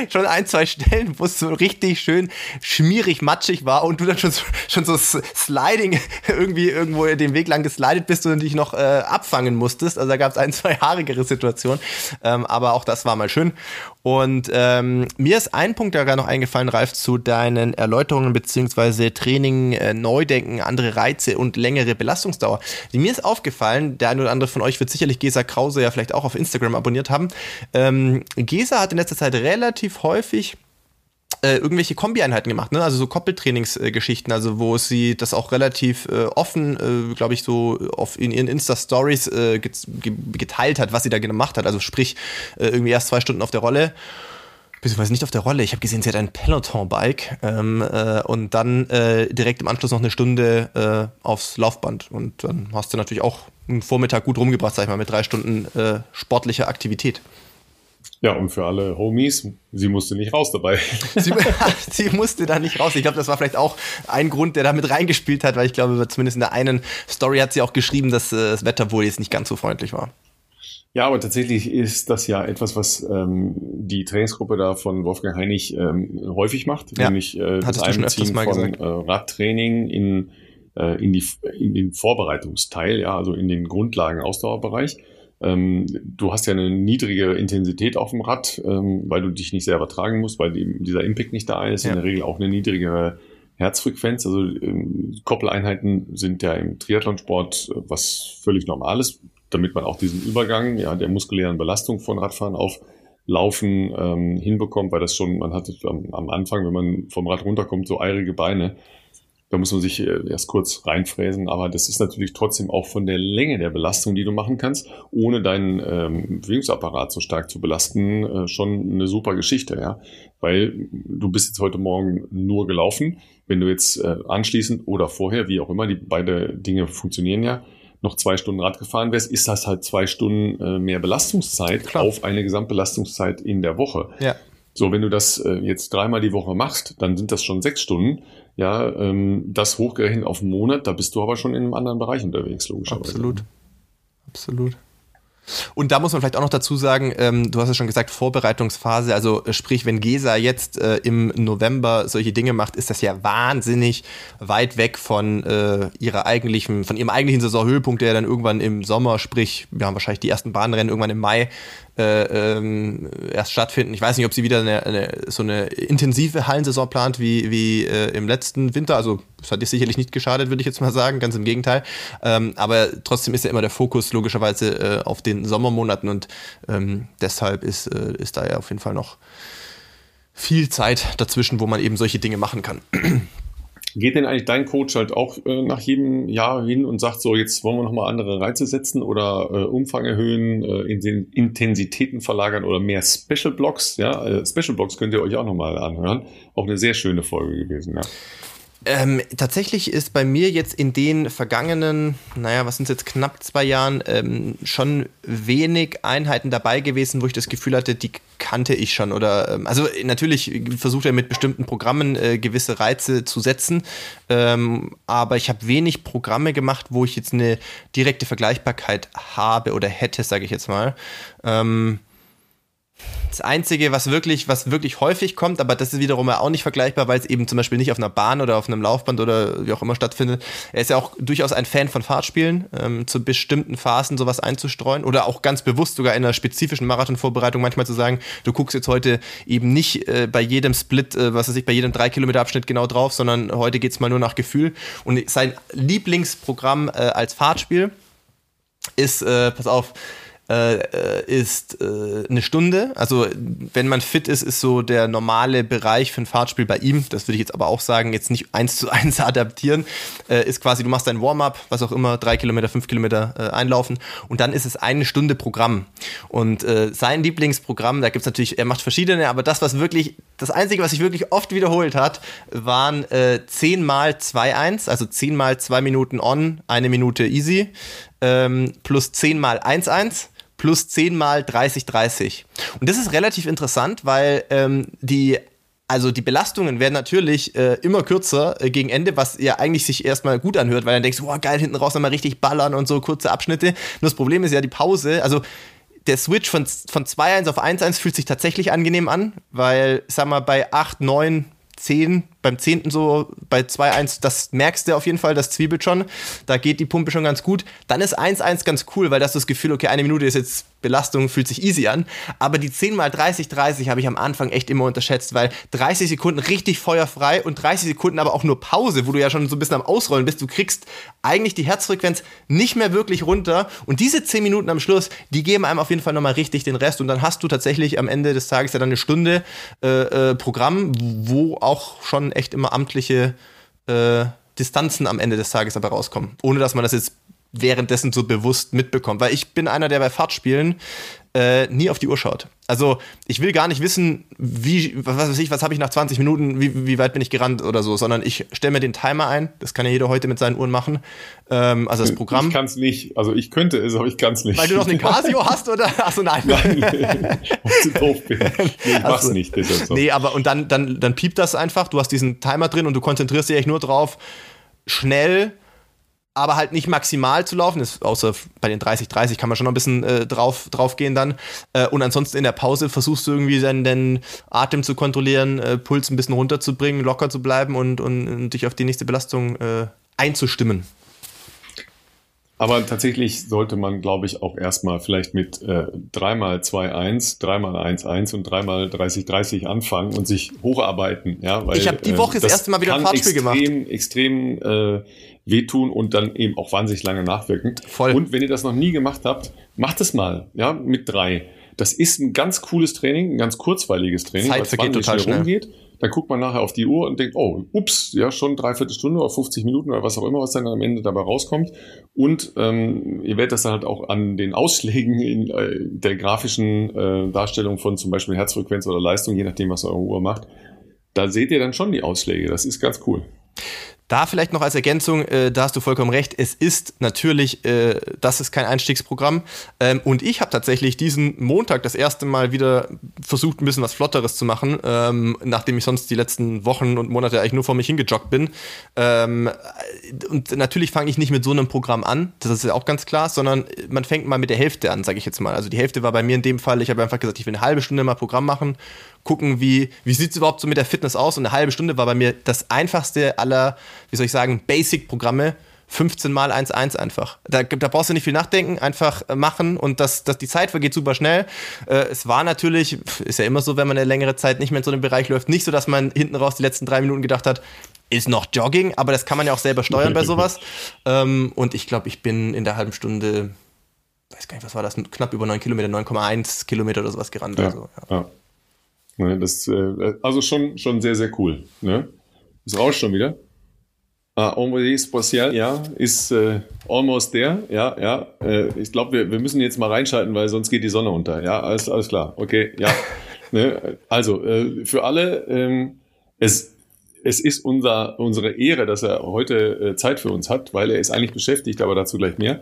schon ein, zwei Stellen, wo es so richtig schön schmierig, matschig war und du dann schon so, schon so Sliding irgendwie irgendwo den Weg lang geslidet bist und dich noch äh, abfangen musstest. Also da gab es ein, zwei haarigere Situationen. Ähm, aber auch das war mal schön. Und äh, Ähm, mir ist ein Punkt da gerade noch eingefallen, Ralf, zu deinen Erläuterungen beziehungsweise Training, äh, Neudenken, andere Reize und längere Belastungsdauer. Mir ist aufgefallen, der eine oder andere von euch wird sicherlich Gesa Krause ja vielleicht auch auf Instagram abonniert haben. Ähm, Gesa hat in letzter Zeit relativ häufig äh, irgendwelche Kombi-Einheiten gemacht, ne? also so Koppeltrainingsgeschichten, also wo sie das auch relativ äh, offen, äh, glaube ich, so auf in ihren Insta-Stories äh, geteilt hat, was sie da gemacht hat. Also sprich, äh, irgendwie erst zwei Stunden auf der Rolle beziehungsweise nicht auf der Rolle. Ich habe gesehen, sie hat ein Peloton-Bike ähm, äh, und dann äh, direkt im Anschluss noch eine Stunde äh, aufs Laufband. Und dann hast du natürlich auch einen Vormittag gut rumgebracht, sag ich mal, mit drei Stunden äh, sportlicher Aktivität. Ja, und für alle Homies, sie musste nicht raus dabei. Sie, sie musste da nicht raus. Ich glaube, das war vielleicht auch ein Grund, der da mit reingespielt hat, weil ich glaube, zumindest in der einen Story hat sie auch geschrieben, dass äh, das Wetter wohl jetzt nicht ganz so freundlich war. Ja, aber tatsächlich ist das ja etwas, was ähm, die Trainingsgruppe da von Wolfgang Heinig ähm, häufig macht, ja, nämlich äh, das Einbeziehen von äh, Radtraining in, äh, in, die, in den Vorbereitungsteil, ja, also in den Grundlagen-Ausdauerbereich. Ähm, du hast ja eine niedrige Intensität auf dem Rad, ähm, weil du dich nicht selber tragen musst, weil die, dieser Impact nicht da ist. Ja. In der Regel auch eine niedrigere Herzfrequenz. Also ähm, Koppeleinheiten sind ja im Triathlonsport äh, was völlig Normales, damit man auch diesen Übergang ja, der muskulären Belastung von Radfahren auf Laufen ähm, hinbekommt, weil das schon, man hat am, am Anfang, wenn man vom Rad runterkommt, so eirige Beine. Da muss man sich äh, erst kurz reinfräsen, aber das ist natürlich trotzdem auch von der Länge der Belastung, die du machen kannst, ohne deinen ähm, Bewegungsapparat so stark zu belasten, äh, schon eine super Geschichte, ja. Weil du bist jetzt heute Morgen nur gelaufen. Wenn du jetzt äh, anschließend oder vorher, wie auch immer, die beide Dinge funktionieren ja, noch zwei Stunden Rad gefahren wärst, ist das halt zwei Stunden äh, mehr Belastungszeit Klar. auf eine Gesamtbelastungszeit in der Woche. Ja. So, wenn du das äh, jetzt dreimal die Woche machst, dann sind das schon sechs Stunden. Ja, ähm, das hochgerechnet auf einen Monat, da bist du aber schon in einem anderen Bereich unterwegs, logischerweise. Absolut. Absolut. Und da muss man vielleicht auch noch dazu sagen, ähm, du hast es schon gesagt, Vorbereitungsphase, also äh, sprich, wenn Gesa jetzt äh, im November solche Dinge macht, ist das ja wahnsinnig weit weg von äh, ihrer eigentlichen, von ihrem eigentlichen Saisonhöhepunkt, der dann irgendwann im Sommer, sprich, wir haben wahrscheinlich die ersten Bahnrennen irgendwann im Mai äh, ähm, erst stattfinden. Ich weiß nicht, ob sie wieder eine, eine, so eine intensive Hallensaison plant wie, wie äh, im letzten Winter. Also das hat ihr sicherlich nicht geschadet, würde ich jetzt mal sagen, ganz im Gegenteil. Ähm, aber trotzdem ist ja immer der Fokus logischerweise äh, auf den Sommermonaten und ähm, deshalb ist, äh, ist da ja auf jeden Fall noch viel Zeit dazwischen, wo man eben solche Dinge machen kann. Geht denn eigentlich dein Coach halt auch äh, nach jedem Jahr hin und sagt so, jetzt wollen wir nochmal andere Reize setzen oder äh, Umfang erhöhen, äh, in den Intensitäten verlagern oder mehr Special Blocks? Ja, äh, Special Blocks könnt ihr euch auch nochmal anhören. Auch eine sehr schöne Folge gewesen, ja. Ähm, tatsächlich ist bei mir jetzt in den vergangenen, naja, was sind es jetzt, knapp zwei Jahren ähm, schon wenig Einheiten dabei gewesen, wo ich das Gefühl hatte, die kannte ich schon. Oder ähm, also natürlich versucht er mit bestimmten Programmen äh, gewisse Reize zu setzen, ähm, aber ich habe wenig Programme gemacht, wo ich jetzt eine direkte Vergleichbarkeit habe oder hätte, sage ich jetzt mal. Ähm, das Einzige, was wirklich, was wirklich häufig kommt, aber das ist wiederum auch nicht vergleichbar, weil es eben zum Beispiel nicht auf einer Bahn oder auf einem Laufband oder wie auch immer stattfindet. Er ist ja auch durchaus ein Fan von Fahrtspielen, ähm, zu bestimmten Phasen sowas einzustreuen oder auch ganz bewusst sogar in einer spezifischen Marathonvorbereitung manchmal zu sagen, du guckst jetzt heute eben nicht äh, bei jedem Split, äh, was weiß ich, bei jedem 3 Kilometer Abschnitt genau drauf, sondern heute geht's mal nur nach Gefühl. Und sein Lieblingsprogramm äh, als Fahrtspiel ist, äh, pass auf, äh, ist äh, eine Stunde. Also wenn man fit ist, ist so der normale Bereich für ein Fahrtspiel bei ihm, das würde ich jetzt aber auch sagen, jetzt nicht eins zu eins adaptieren, äh, ist quasi, du machst dein Warm-up, was auch immer, drei Kilometer, fünf Kilometer äh, einlaufen und dann ist es eine Stunde Programm. Und äh, sein Lieblingsprogramm, da gibt es natürlich, er macht verschiedene, aber das, was wirklich, das Einzige, was sich wirklich oft wiederholt hat, waren äh, 10 mal 2-1, also 10 mal 2 Minuten on, eine Minute easy, ähm, plus 10 mal 1-1 plus 10 mal 30, 30. Und das ist relativ interessant, weil ähm, die also die Belastungen werden natürlich äh, immer kürzer äh, gegen Ende, was ja eigentlich sich erstmal gut anhört, weil dann denkst du, boah, geil, hinten raus nochmal richtig ballern und so kurze Abschnitte. Nur das Problem ist ja die Pause, also der Switch von, von 2-1 auf 1-1 fühlt sich tatsächlich angenehm an, weil, sag mal, bei 8, 9, 10 beim zehnten so bei 2-1, das merkst du auf jeden Fall, das zwiebelt schon. Da geht die Pumpe schon ganz gut. Dann ist 1-1 ganz cool, weil das das Gefühl, okay, eine Minute ist jetzt Belastung, fühlt sich easy an. Aber die 10 mal 30, 30 habe ich am Anfang echt immer unterschätzt, weil 30 Sekunden richtig feuerfrei und 30 Sekunden aber auch nur Pause, wo du ja schon so ein bisschen am Ausrollen bist. Du kriegst eigentlich die Herzfrequenz nicht mehr wirklich runter. Und diese 10 Minuten am Schluss, die geben einem auf jeden Fall nochmal richtig den Rest. Und dann hast du tatsächlich am Ende des Tages ja dann eine Stunde äh, äh, Programm, wo auch schon echt immer amtliche äh, Distanzen am Ende des Tages aber rauskommen. Ohne dass man das jetzt währenddessen so bewusst mitbekommt. Weil ich bin einer, der bei Fahrtspielen äh, nie auf die Uhr schaut. Also ich will gar nicht wissen, wie, was weiß ich, was habe ich nach 20 Minuten, wie, wie weit bin ich gerannt oder so, sondern ich stelle mir den Timer ein. Das kann ja jeder heute mit seinen Uhren machen. Ähm, also das Programm. Ich kann es nicht. Also ich könnte es, aber ich kann es nicht. Weil du noch eine Casio hast oder? Achso, nein. Nein, zu doof bin. Nee, ich mach's also, nicht. So. Nee, aber und dann, dann, dann piept das einfach. Du hast diesen Timer drin und du konzentrierst dich echt nur drauf, schnell aber halt nicht maximal zu laufen. Das, außer bei den 30-30 kann man schon noch ein bisschen äh, drauf, drauf gehen dann. Äh, und ansonsten in der Pause versuchst du irgendwie deinen, deinen Atem zu kontrollieren, äh, Puls ein bisschen runterzubringen, locker zu bleiben und, und, und dich auf die nächste Belastung äh, einzustimmen. Aber tatsächlich sollte man, glaube ich, auch erstmal vielleicht mit äh, 3x2-1, 3x1-1 und 3x30-30 anfangen und sich hocharbeiten. Ja, weil, ich habe die Woche äh, das erste Mal wieder ein Fahrtspiel extrem, gemacht. Extrem äh, wehtun und dann eben auch wahnsinnig lange nachwirken. Voll. Und wenn ihr das noch nie gemacht habt, macht es mal, ja, mit drei. Das ist ein ganz cooles Training, ein ganz kurzweiliges Training, Zeit vergeht total schnell. rumgeht. Dann guckt man nachher auf die Uhr und denkt, oh, ups, ja, schon dreiviertel Stunde oder 50 Minuten oder was auch immer, was dann am Ende dabei rauskommt. Und ähm, ihr werdet das dann halt auch an den Ausschlägen in äh, der grafischen äh, Darstellung von zum Beispiel Herzfrequenz oder Leistung, je nachdem, was eure Uhr macht, da seht ihr dann schon die Ausschläge. Das ist ganz cool. Da vielleicht noch als Ergänzung, äh, da hast du vollkommen recht, es ist natürlich, äh, das ist kein Einstiegsprogramm. Ähm, und ich habe tatsächlich diesen Montag das erste Mal wieder versucht, ein bisschen was Flotteres zu machen, ähm, nachdem ich sonst die letzten Wochen und Monate eigentlich nur vor mich hingejoggt bin. Ähm, und natürlich fange ich nicht mit so einem Programm an, das ist ja auch ganz klar, sondern man fängt mal mit der Hälfte an, sage ich jetzt mal. Also die Hälfte war bei mir in dem Fall, ich habe einfach gesagt, ich will eine halbe Stunde mal Programm machen gucken, wie, wie sieht es überhaupt so mit der Fitness aus. Und eine halbe Stunde war bei mir das einfachste aller, wie soll ich sagen, Basic-Programme. 15 mal 1-1 einfach. Da, da brauchst du nicht viel nachdenken, einfach äh, machen und das, das, die Zeit vergeht super schnell. Äh, es war natürlich, ist ja immer so, wenn man eine längere Zeit nicht mehr in so einem Bereich läuft, nicht so, dass man hinten raus die letzten drei Minuten gedacht hat, ist noch Jogging, aber das kann man ja auch selber steuern bei sowas. Ähm, und ich glaube, ich bin in der halben Stunde, weiß gar nicht, was war das, knapp über 9 Kilometer, 9,1 Kilometer oder sowas gerannt. Ja, also, ja. ja. Ne, das, äh, also schon, schon sehr, sehr cool. Ne? Ist raus schon wieder. Ah, Envoyé Spatial, ja, ist äh, almost there. Ja, ja. Äh, ich glaube, wir, wir müssen jetzt mal reinschalten, weil sonst geht die Sonne unter. Ja, alles, alles klar. Okay, ja. ne? Also, äh, für alle, ähm, es, es ist unser, unsere Ehre, dass er heute äh, Zeit für uns hat, weil er ist eigentlich beschäftigt, aber dazu gleich mehr.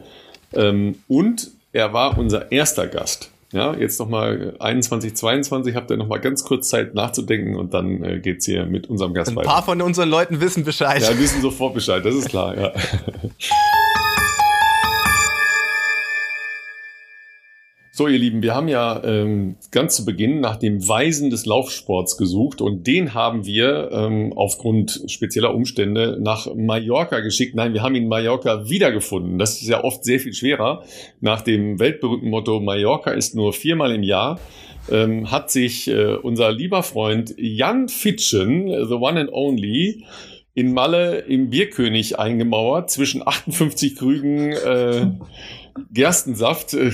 Ähm, und er war unser erster Gast. Ja, jetzt nochmal 21, 22, habt ihr nochmal ganz kurz Zeit nachzudenken und dann äh, geht's hier mit unserem Gast weiter. Ein paar von unseren Leuten wissen Bescheid. Ja, wissen sofort Bescheid, das ist klar, ja. So, ihr Lieben, wir haben ja ähm, ganz zu Beginn nach dem Weisen des Laufsports gesucht und den haben wir ähm, aufgrund spezieller Umstände nach Mallorca geschickt. Nein, wir haben ihn in Mallorca wiedergefunden. Das ist ja oft sehr viel schwerer. Nach dem weltberühmten Motto Mallorca ist nur viermal im Jahr ähm, hat sich äh, unser lieber Freund Jan Fitschen, the one and only, in Malle im Bierkönig eingemauert zwischen 58 Krügen äh, Gerstensaft. Äh,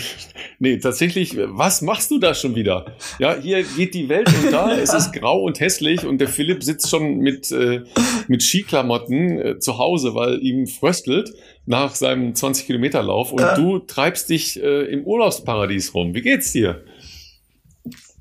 nee, tatsächlich, was machst du da schon wieder? Ja, hier geht die Welt unter, es ist grau und hässlich und der Philipp sitzt schon mit, äh, mit Skiklamotten äh, zu Hause, weil ihm fröstelt nach seinem 20 Kilometer Lauf und äh. du treibst dich äh, im Urlaubsparadies rum. Wie geht's dir?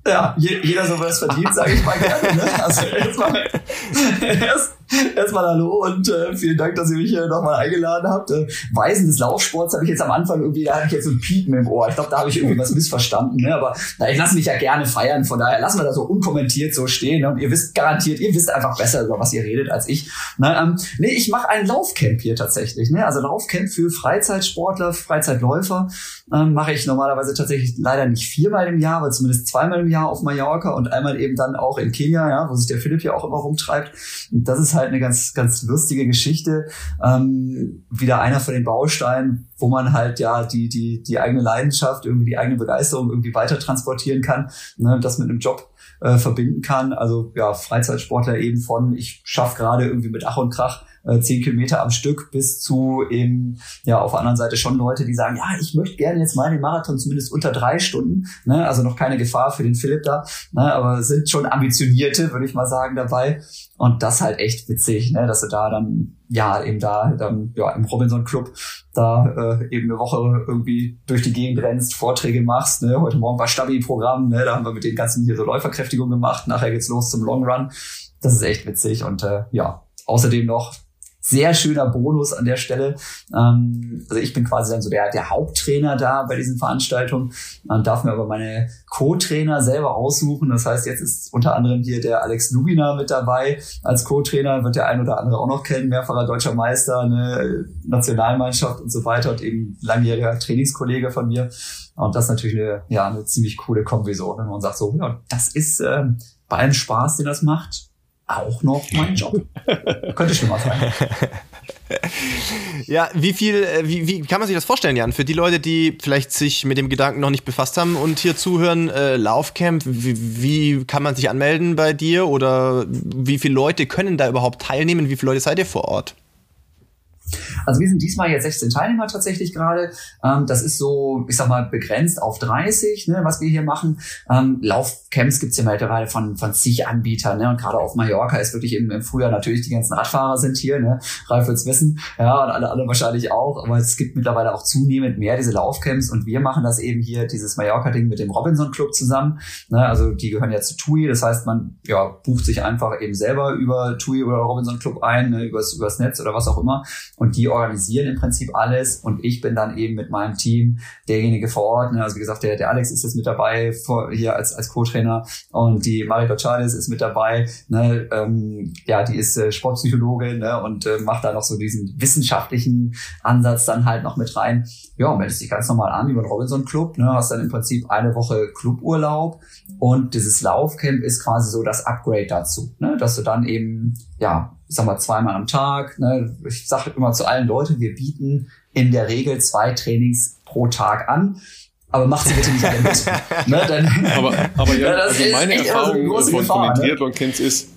Ja, jeder so was verdient, sage ich mal gerne. Ne? Also erstmal erst, Erstmal hallo und äh, vielen Dank, dass ihr mich hier nochmal eingeladen habt. Äh, Weisen des Laufsports habe ich jetzt am Anfang irgendwie, da hatte ich jetzt so ein Piepen im Ohr. Ich glaube, da habe ich irgendwie was missverstanden. Ne? Aber na, ich lasse mich ja gerne feiern, von daher lassen wir da so unkommentiert so stehen. Ne? Und ihr wisst garantiert, ihr wisst einfach besser, über was ihr redet als ich. Ne? Ähm, nee, ich mache ein Laufcamp hier tatsächlich. Ne? Also Laufcamp für Freizeitsportler, Freizeitläufer ähm, mache ich normalerweise tatsächlich leider nicht viermal im Jahr, aber zumindest zweimal im Jahr auf Mallorca und einmal eben dann auch in Kenia, ja, wo sich der Philipp ja auch immer rumtreibt. Und das ist halt eine ganz, ganz lustige Geschichte. Ähm, wieder einer von den Bausteinen, wo man halt ja die, die, die eigene Leidenschaft, irgendwie die eigene Begeisterung irgendwie weiter transportieren kann, ne, das mit einem Job äh, verbinden kann. Also ja, Freizeitsportler eben von, ich schaffe gerade irgendwie mit Ach und Krach äh, zehn Kilometer am Stück bis zu eben, ja, auf der anderen Seite schon Leute, die sagen, ja, ich möchte gerne jetzt mal den Marathon zumindest unter drei Stunden, ne? also noch keine Gefahr für den Philipp da, ne? aber sind schon ambitionierte, würde ich mal sagen, dabei. Und das halt echt witzig, ne? dass du da dann, ja, eben da dann ja, im Robinson Club da äh, eben eine Woche irgendwie durch die Gegend rennst, Vorträge machst. Ne? Heute Morgen war Stabi-Programm, ne? da haben wir mit den ganzen hier so Läuferkräftigung gemacht. Nachher geht's los zum Long Run. Das ist echt witzig und äh, ja, außerdem noch sehr schöner Bonus an der Stelle. Ähm, also ich bin quasi dann so der, der Haupttrainer da bei diesen Veranstaltungen und darf mir aber meine Co-Trainer selber aussuchen. Das heißt, jetzt ist unter anderem hier der Alex Lubina mit dabei als Co-Trainer, wird der ein oder andere auch noch kennen, mehrfacher deutscher Meister, eine Nationalmannschaft und so weiter und eben langjähriger Trainingskollege von mir. Und das ist natürlich eine, ja, eine ziemlich coole Kombi so, wenn man sagt so, ja, das ist ähm, bei allem Spaß, den das macht, auch noch mein Job. Könnte schlimmer sein. Ja, wie viel, äh, wie, wie kann man sich das vorstellen, Jan? Für die Leute, die vielleicht sich mit dem Gedanken noch nicht befasst haben und hier zuhören, äh, Laufcamp, wie, wie kann man sich anmelden bei dir oder wie viele Leute können da überhaupt teilnehmen? Wie viele Leute seid ihr vor Ort? Also wir sind diesmal jetzt 16 Teilnehmer tatsächlich gerade. Ähm, das ist so, ich sag mal, begrenzt auf 30, ne, was wir hier machen. Ähm, Laufcamps gibt's ja mittlerweile von, von zig Anbietern. Ne, und gerade auf Mallorca ist wirklich im, im Frühjahr natürlich die ganzen Radfahrer sind hier. Ne, Ralf wird's wissen. Ja, und alle, alle wahrscheinlich auch. Aber es gibt mittlerweile auch zunehmend mehr diese Laufcamps. Und wir machen das eben hier, dieses Mallorca-Ding mit dem Robinson Club zusammen. Ne, also die gehören ja zu TUI. Das heißt, man ja, bucht sich einfach eben selber über TUI oder Robinson Club ein, ne, übers, übers Netz oder was auch immer. Die organisieren im Prinzip alles und ich bin dann eben mit meinem Team derjenige vor Ort. Ne? Also wie gesagt, der, der Alex ist jetzt mit dabei vor, hier als, als Co-Trainer und die Marika Chades ist mit dabei. Ne? Ähm, ja, die ist äh, Sportpsychologin ne? und äh, macht da noch so diesen wissenschaftlichen Ansatz dann halt noch mit rein. Ja, meldest dich ganz normal an über den Robinson Club, ne? hast dann im Prinzip eine Woche Cluburlaub und dieses Laufcamp ist quasi so das Upgrade dazu, ne? dass du dann eben ja ich sag mal, zweimal am Tag. Ne? Ich sage immer zu allen Leuten, wir bieten in der Regel zwei Trainings pro Tag an. Aber macht sie bitte nicht alle mit. ne? Dann, aber, aber ja, also meine Erfahrung so von, Gefahr, von den ne? Triathlon-Camps ist,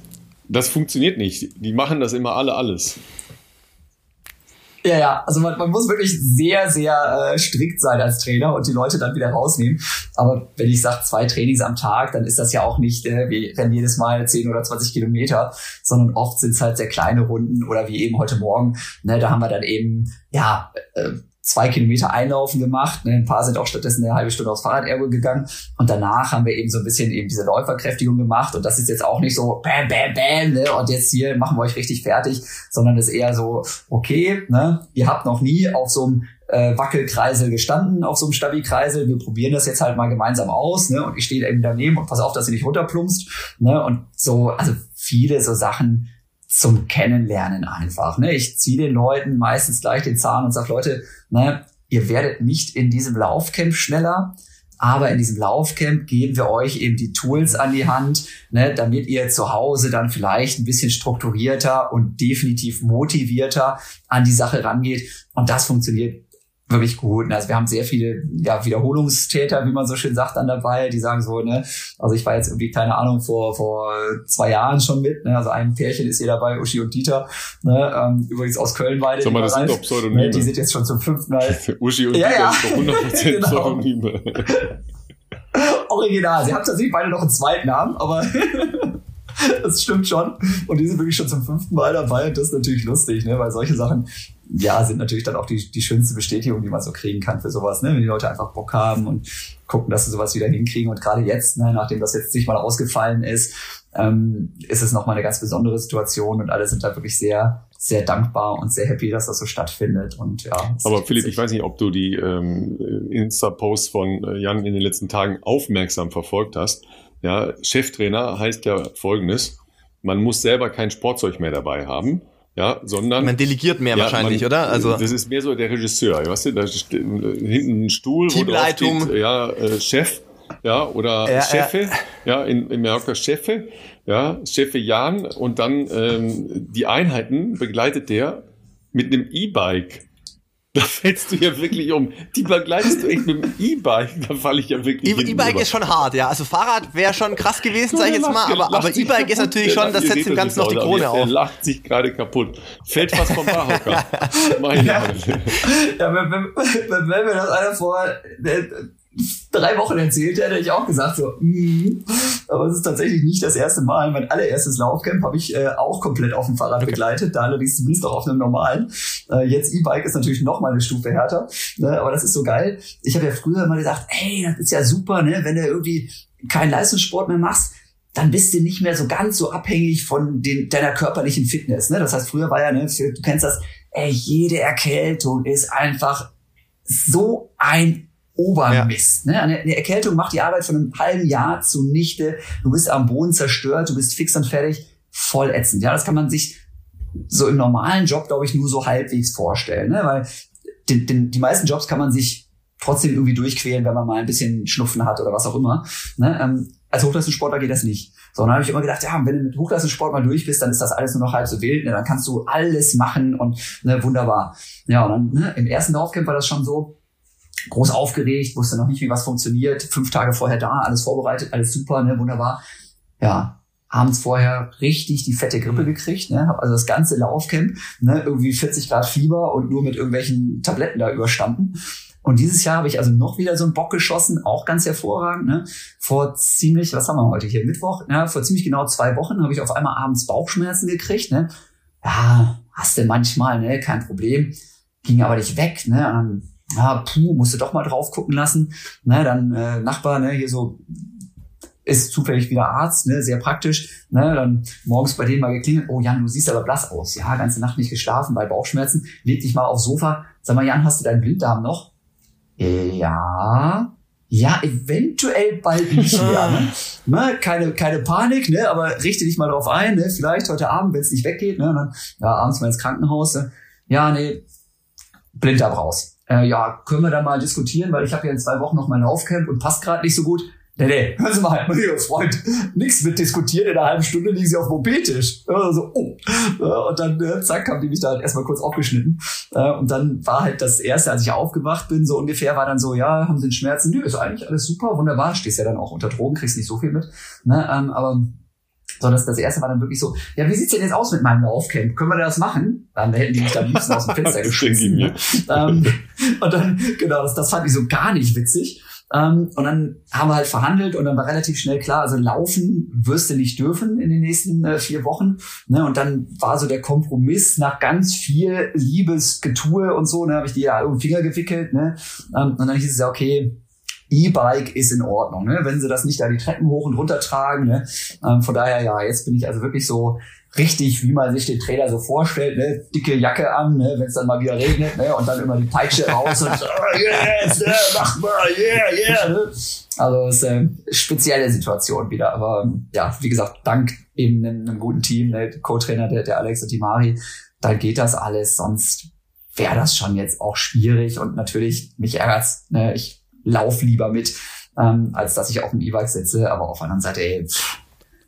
das funktioniert nicht. Die machen das immer alle alles. Ja, ja, also man, man muss wirklich sehr, sehr äh, strikt sein als Trainer und die Leute dann wieder rausnehmen. Aber wenn ich sage, zwei Trainings am Tag, dann ist das ja auch nicht, äh, wir rennen jedes Mal 10 oder 20 Kilometer, sondern oft sind es halt sehr kleine Runden oder wie eben heute Morgen, ne, da haben wir dann eben, ja, äh, zwei Kilometer Einlaufen gemacht. Ne? Ein paar sind auch stattdessen eine halbe Stunde aufs Fahrradergo gegangen. Und danach haben wir eben so ein bisschen eben diese Läuferkräftigung gemacht. Und das ist jetzt auch nicht so bam, bam, bam, ne? und jetzt hier machen wir euch richtig fertig, sondern ist eher so, okay, ne? ihr habt noch nie auf so einem äh, Wackelkreisel gestanden, auf so einem Stabi-Kreisel. Wir probieren das jetzt halt mal gemeinsam aus. Ne? Und ich stehe eben daneben und pass auf, dass ihr nicht runterplumpst. Ne? Und so, also viele so Sachen, zum Kennenlernen einfach. Ne? Ich ziehe den Leuten meistens gleich den Zahn und sage, Leute, ne, ihr werdet nicht in diesem Laufcamp schneller, aber in diesem Laufcamp geben wir euch eben die Tools an die Hand, ne, damit ihr zu Hause dann vielleicht ein bisschen strukturierter und definitiv motivierter an die Sache rangeht. Und das funktioniert wirklich gut. Also wir haben sehr viele ja, Wiederholungstäter, wie man so schön sagt, dann dabei, die sagen so, ne, also ich war jetzt irgendwie, keine Ahnung, vor, vor zwei Jahren schon mit, ne, also ein Pärchen ist hier dabei, Uschi und Dieter, ne, ähm, übrigens aus Köln beide. Sag mal, das sind doch Pseudonyme. Ne, die sind jetzt schon zum fünften Mal. Uschi und ja, Dieter ja. sind doch 100% genau. Pseudonyme. Original. Sie haben tatsächlich beide noch einen zweiten Namen, aber das stimmt schon. Und die sind wirklich schon zum fünften Mal dabei und das ist natürlich lustig, ne? weil solche Sachen ja, sind natürlich dann auch die, die schönste Bestätigung, die man so kriegen kann für sowas, ne? wenn die Leute einfach Bock haben und gucken, dass sie sowas wieder hinkriegen. Und gerade jetzt, ne, nachdem das jetzt nicht mal ausgefallen ist, ähm, ist es nochmal eine ganz besondere Situation und alle sind da wirklich sehr, sehr dankbar und sehr happy, dass das so stattfindet. Und ja. Aber Philipp, ich weiß nicht, ob du die ähm, Insta-Posts von äh, Jan in den letzten Tagen aufmerksam verfolgt hast. Ja, Cheftrainer heißt ja folgendes. Man muss selber kein Sportzeug mehr dabei haben. Ja, sondern. Man delegiert mehr ja, wahrscheinlich, man, oder? Also. Das ist mehr so der Regisseur. Weißt du, da steht hinten ein Stuhl, Teamleitung. Steht, ja, äh, Chef ja, oder ja, Chefe, ja. ja, in, in Mallorca Chefe, ja, Chefe Jan und dann ähm, die Einheiten begleitet der mit einem E-Bike. Da fällst du ja wirklich um. Die begleitest du echt mit dem E-Bike. Da falle ich ja wirklich. E-Bike ist schon hart, ja. Also Fahrrad wäre schon krass gewesen, sag ich jetzt mal. Aber, aber E-Bike ist natürlich schon, das setzt dem Ganzen noch die Krone auf. Der lacht sich gerade kaputt. Fällt fast vom Barhocker. Meine ja. ja, wenn, wenn, wenn, wenn mir das einer vor drei Wochen erzählt hätte ich auch gesagt so, mm. aber es ist tatsächlich nicht das erste Mal. Mein allererstes Laufcamp habe ich äh, auch komplett auf dem Fahrrad begleitet, da allerdings zumindest auch auf einem normalen. Äh, jetzt E-Bike ist natürlich noch mal eine Stufe härter, ne? aber das ist so geil. Ich habe ja früher immer gesagt, ey, das ist ja super, ne? wenn du irgendwie keinen Leistungssport mehr machst, dann bist du nicht mehr so ganz so abhängig von den, deiner körperlichen Fitness. Ne? Das heißt, früher war ja, ne, du kennst das, ey, jede Erkältung ist einfach so ein Obermist. Ja. Ne? Eine, Erkältung macht die Arbeit von einem halben Jahr zunichte. Du bist am Boden zerstört, du bist fix und fertig. Voll ätzend. Ja, das kann man sich so im normalen Job, glaube ich, nur so halbwegs vorstellen. Ne? Weil den, den, die meisten Jobs kann man sich trotzdem irgendwie durchquälen, wenn man mal ein bisschen Schnupfen hat oder was auch immer. Ne? Ähm, als Hochleistungssportler geht das nicht. So, dann habe ich immer gedacht, ja, wenn du mit Hochleistungssport mal durch bist, dann ist das alles nur noch halb so wild. Ne? Dann kannst du alles machen und ne, wunderbar. Ja, und dann ne, im ersten Laufcamp war das schon so, groß aufgeregt, wusste noch nicht, wie was funktioniert. Fünf Tage vorher da, alles vorbereitet, alles super, ne, wunderbar. Ja, abends vorher richtig die fette Grippe gekriegt, ne, habe also das ganze Laufcamp, ne, irgendwie 40 Grad Fieber und nur mit irgendwelchen Tabletten da überstanden. Und dieses Jahr habe ich also noch wieder so einen Bock geschossen, auch ganz hervorragend. Ne? Vor ziemlich, was haben wir heute hier, Mittwoch, ne? vor ziemlich genau zwei Wochen habe ich auf einmal abends Bauchschmerzen gekriegt. Ne? Ja, hast du manchmal, ne? kein Problem. Ging aber nicht weg. Ne? Und dann ah, puh, musste doch mal drauf gucken lassen. Ne, dann äh, Nachbar, ne, hier so ist zufällig wieder Arzt, ne, sehr praktisch. Ne, dann morgens bei denen mal geklingelt, oh Jan, du siehst aber blass aus. Ja, ganze Nacht nicht geschlafen bei Bauchschmerzen. Leg dich mal aufs Sofa. Sag mal, Jan, hast du deinen Blinddarm noch? Äh, ja. Ja, eventuell bald nicht mehr. Ne? ne? Keine, keine Panik, ne? aber richte dich mal drauf ein. Ne? Vielleicht heute Abend, wenn es nicht weggeht. Ne? Und dann, ja, abends mal ins Krankenhaus. Ne? Ja, nee, Blinddarm raus äh, ja, können wir da mal diskutieren, weil ich habe ja in zwei Wochen noch mein Laufcamp und passt gerade nicht so gut. Nee, nee, hören Sie mal, mein Freund, nichts mit diskutieren, in einer halben Stunde liegen Sie auf dem OP-Tisch. so, oh. Und dann, äh, zack, haben die mich da halt erstmal kurz aufgeschnitten. Äh, und dann war halt das Erste, als ich aufgewacht bin, so ungefähr, war dann so, ja, haben Sie einen Schmerzen? Nö, ist eigentlich alles super, wunderbar, stehst ja dann auch unter Drogen, kriegst nicht so viel mit. Ne, ähm, aber sondern das, das erste war dann wirklich so, ja, wie sieht's denn jetzt aus mit meinem Laufcamp? Können wir das machen? Dann hätten die mich da am liebsten aus dem Fenster geschmissen. Ne? ähm, und dann, genau, das, das fand ich so gar nicht witzig. Ähm, und dann haben wir halt verhandelt und dann war relativ schnell klar, also laufen wirst du nicht dürfen in den nächsten äh, vier Wochen. Ne? Und dann war so der Kompromiss nach ganz viel Liebesgetue und so, ne, habe ich die ja um den Finger gewickelt. Ne? Ähm, und dann hieß es ja, okay, E-Bike ist in Ordnung, ne? wenn sie das nicht da die Treppen hoch und runter tragen. Ne? Ähm, von daher, ja, jetzt bin ich also wirklich so richtig, wie man sich den Trailer so vorstellt, ne? dicke Jacke an, ne? wenn es dann mal wieder regnet ne? und dann immer die Peitsche raus und oh, yes, yeah, mach mal, yeah, yeah. Ne? Also es ist eine spezielle Situation wieder, aber ja, wie gesagt, dank eben einem, einem guten Team, ne? Co-Trainer der, der Alex und die Mari, da geht das alles, sonst wäre das schon jetzt auch schwierig und natürlich mich ärgert's, ne? ich lauf lieber mit, ähm, als dass ich auf dem E-Bike sitze. Aber auf der anderen Seite, ey, pff,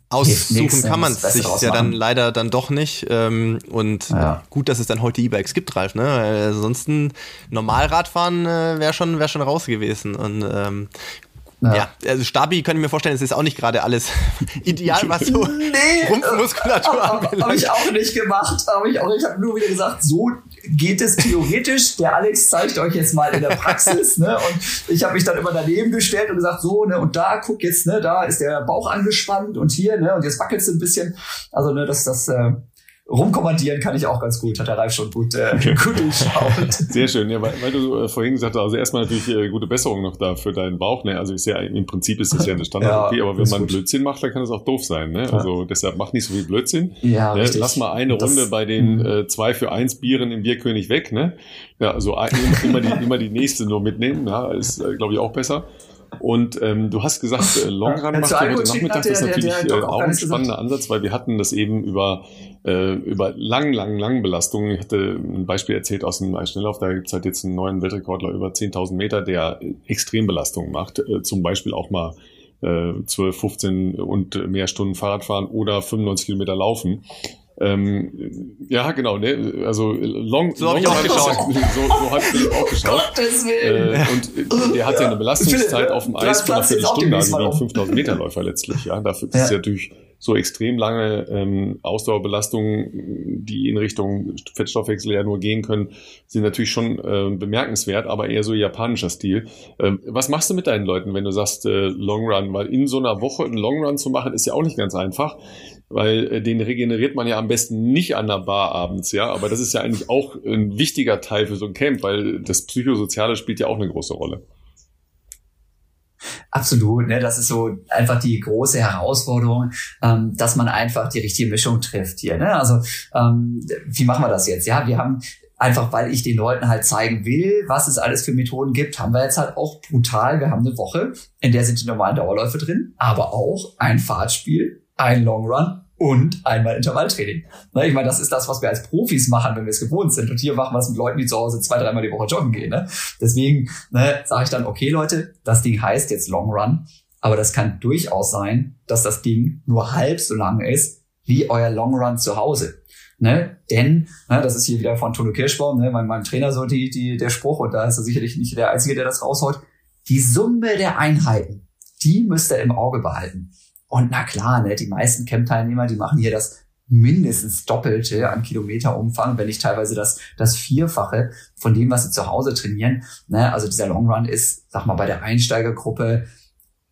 Aussuchen kann man sich ja dann leider dann doch nicht. Ähm, und ja. gut, dass es dann heute E-Bikes gibt, Ralf. Ne? Weil ansonsten Normalradfahren äh, wäre schon, wär schon raus gewesen. Und ähm, ja. ja. also Stabi kann ich mir vorstellen, es ist auch nicht gerade alles ideal, was so nee, Rumpfmuskulatur anbelangt. Habe ich auch nicht gemacht. Hab ich auch, ich habe nur wieder gesagt, so geht es theoretisch. Der Alex zeigt euch jetzt mal in der Praxis. ne? Und ich habe mich dann immer daneben gestellt und gesagt, so, ne, und da, guck jetzt, ne, da ist der Bauch angespannt und hier, ne, und jetzt wackelt es ein bisschen. Also, ne, das, das, äh, rumkommandieren kann ich auch ganz gut, hat der Ralf schon gut, äh, gut geschaut. Sehr schön, ja, weil, weil du äh, vorhin gesagt hast, also erstmal natürlich äh, gute Besserung noch da für deinen Bauch, ne? Also ist ja im Prinzip ist das ja eine Standard ja, okay, aber wenn man gut. Blödsinn macht, dann kann das auch doof sein, ne? Also deshalb mach nicht so viel Blödsinn. Ja, ne? Lass mal eine das, Runde bei den mhm. äh, zwei für eins Bieren im Bierkönig weg, ne? Ja, also immer die immer die nächste nur mitnehmen, ja, ist äh, glaube ich auch besser. Und ähm, du hast gesagt, äh, Longrun ja, macht ihr heute Nachmittag. Das ist natürlich der, der, der äh, auch ein spannender Ansatz, weil wir hatten das eben über, äh, über lang, lang, lang Belastungen. Ich hatte ein Beispiel erzählt aus dem Eisschnelllauf. Da gibt es halt jetzt einen neuen Weltrekordler über 10.000 Meter, der Extrembelastungen macht. Äh, zum Beispiel auch mal äh, 12, 15 und mehr Stunden Fahrrad fahren oder 95 Kilometer laufen. Ähm, ja, genau, ne? Also Long, so habe ich auch geschaut. So, so hat Philipp auch geschaut. Äh, und der hat ja eine Belastungszeit auf dem Eis von einer Viertelstunde, also wie ein 5000 Meter Läufer letztlich. Ja, dafür ja. ist ja natürlich so extrem lange ähm, Ausdauerbelastungen, die in Richtung Fettstoffwechsel ja nur gehen können, sind natürlich schon äh, bemerkenswert, aber eher so japanischer Stil. Ähm, was machst du mit deinen Leuten, wenn du sagst äh, Long Run? Weil in so einer Woche einen Long Run zu machen, ist ja auch nicht ganz einfach weil äh, den regeneriert man ja am besten nicht an der Bar abends, ja. Aber das ist ja eigentlich auch ein wichtiger Teil für so ein Camp, weil das Psychosoziale spielt ja auch eine große Rolle. Absolut, ne, das ist so einfach die große Herausforderung, ähm, dass man einfach die richtige Mischung trifft hier. Ne? Also ähm, wie machen wir das jetzt? Ja, wir haben einfach, weil ich den Leuten halt zeigen will, was es alles für Methoden gibt, haben wir jetzt halt auch brutal. Wir haben eine Woche, in der sind die normalen Dauerläufe drin, aber auch ein Fahrtspiel ein Long Run und einmal Intervalltraining. Ne, ich meine, das ist das, was wir als Profis machen, wenn wir es gewohnt sind. Und hier machen wir es mit Leuten, die zu Hause zwei, dreimal die Woche joggen gehen. Ne? Deswegen ne, sage ich dann, okay Leute, das Ding heißt jetzt Long Run, aber das kann durchaus sein, dass das Ding nur halb so lang ist wie euer Long Run zu Hause. Ne? Denn, ne, das ist hier wieder von Tono Kirschbaum, ne, mein, mein Trainer so die, die, der Spruch, und da ist er sicherlich nicht der Einzige, der das raushaut, die Summe der Einheiten, die müsst ihr im Auge behalten. Und na klar, ne, die meisten Camp-Teilnehmer, die machen hier das mindestens Doppelte an Kilometerumfang, wenn nicht teilweise das, das Vierfache von dem, was sie zu Hause trainieren. Ne, also dieser Long Run ist, sag mal, bei der Einsteigergruppe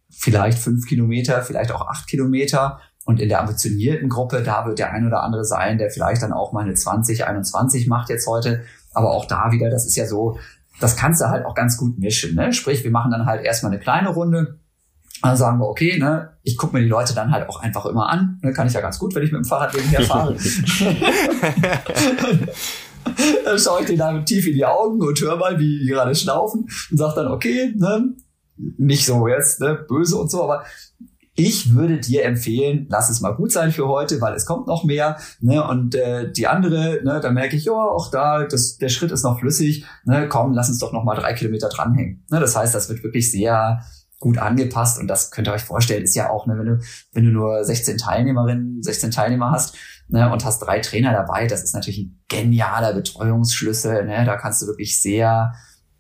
vielleicht fünf Kilometer, vielleicht auch acht Kilometer. Und in der ambitionierten Gruppe, da wird der ein oder andere sein, der vielleicht dann auch mal eine 20, 21 macht jetzt heute. Aber auch da wieder, das ist ja so, das kannst du halt auch ganz gut mischen. Ne? Sprich, wir machen dann halt erstmal eine kleine Runde, dann sagen wir, okay, ne, ich gucke mir die Leute dann halt auch einfach immer an. Ne, kann ich ja ganz gut, wenn ich mit dem Fahrrad nebenher fahre. dann schaue ich denen dann tief in die Augen und höre mal, wie die gerade schnaufen und sage dann, okay, ne, nicht so jetzt ne, böse und so, aber ich würde dir empfehlen, lass es mal gut sein für heute, weil es kommt noch mehr. Ne? Und äh, die andere, ne, da merke ich, ja, auch da, das, der Schritt ist noch flüssig. Ne? Komm, lass uns doch noch mal drei Kilometer dranhängen. Ne? Das heißt, das wird wirklich sehr gut angepasst und das könnt ihr euch vorstellen, ist ja auch, ne, wenn du, wenn du nur 16 Teilnehmerinnen, 16 Teilnehmer hast ne, und hast drei Trainer dabei, das ist natürlich ein genialer Betreuungsschlüssel. Ne, da kannst du wirklich sehr,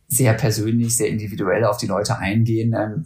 sehr persönlich, sehr individuell auf die Leute eingehen. Ähm,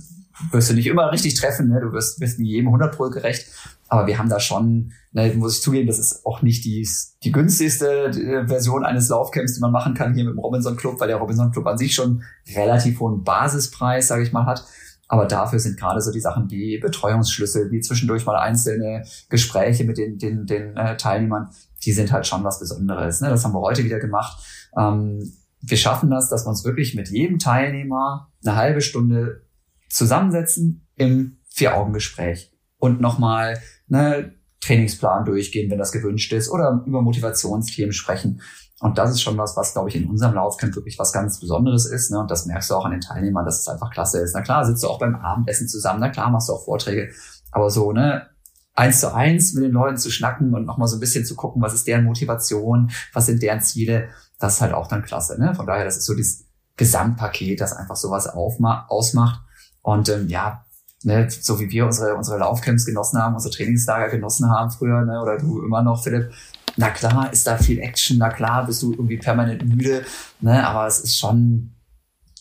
wirst du nicht immer richtig treffen, ne? du wirst, wirst nie jedem 100 Pro gerecht, aber wir haben da schon, ne, muss ich zugeben, das ist auch nicht die, die günstigste äh, Version eines Laufcamps, die man machen kann hier mit dem Robinson Club, weil der Robinson Club an sich schon relativ hohen Basispreis, sage ich mal, hat. Aber dafür sind gerade so die Sachen wie Betreuungsschlüssel, wie zwischendurch mal einzelne Gespräche mit den, den, den äh, Teilnehmern, die sind halt schon was Besonderes. Ne? Das haben wir heute wieder gemacht. Ähm, wir schaffen das, dass wir uns wirklich mit jedem Teilnehmer eine halbe Stunde zusammensetzen im Vier-Augen-Gespräch und nochmal ne, Trainingsplan durchgehen, wenn das gewünscht ist, oder über Motivationsthemen sprechen. Und das ist schon was, was, glaube ich, in unserem Laufcamp wirklich was ganz Besonderes ist. Ne? Und das merkst du auch an den Teilnehmern, dass es einfach klasse ist. Na klar, sitzt du auch beim Abendessen zusammen, na klar, machst du auch Vorträge. Aber so, ne, eins zu eins mit den Leuten zu schnacken und nochmal so ein bisschen zu gucken, was ist deren Motivation, was sind deren Ziele, das ist halt auch dann klasse. Ne? Von daher, das ist so dieses Gesamtpaket, das einfach sowas ausmacht. Und ähm, ja, ne, so wie wir unsere, unsere Laufcamps genossen haben, unsere Trainingslager genossen haben früher, ne, oder du immer noch, Philipp, na klar ist da viel Action, na klar bist du irgendwie permanent müde, ne, aber es ist schon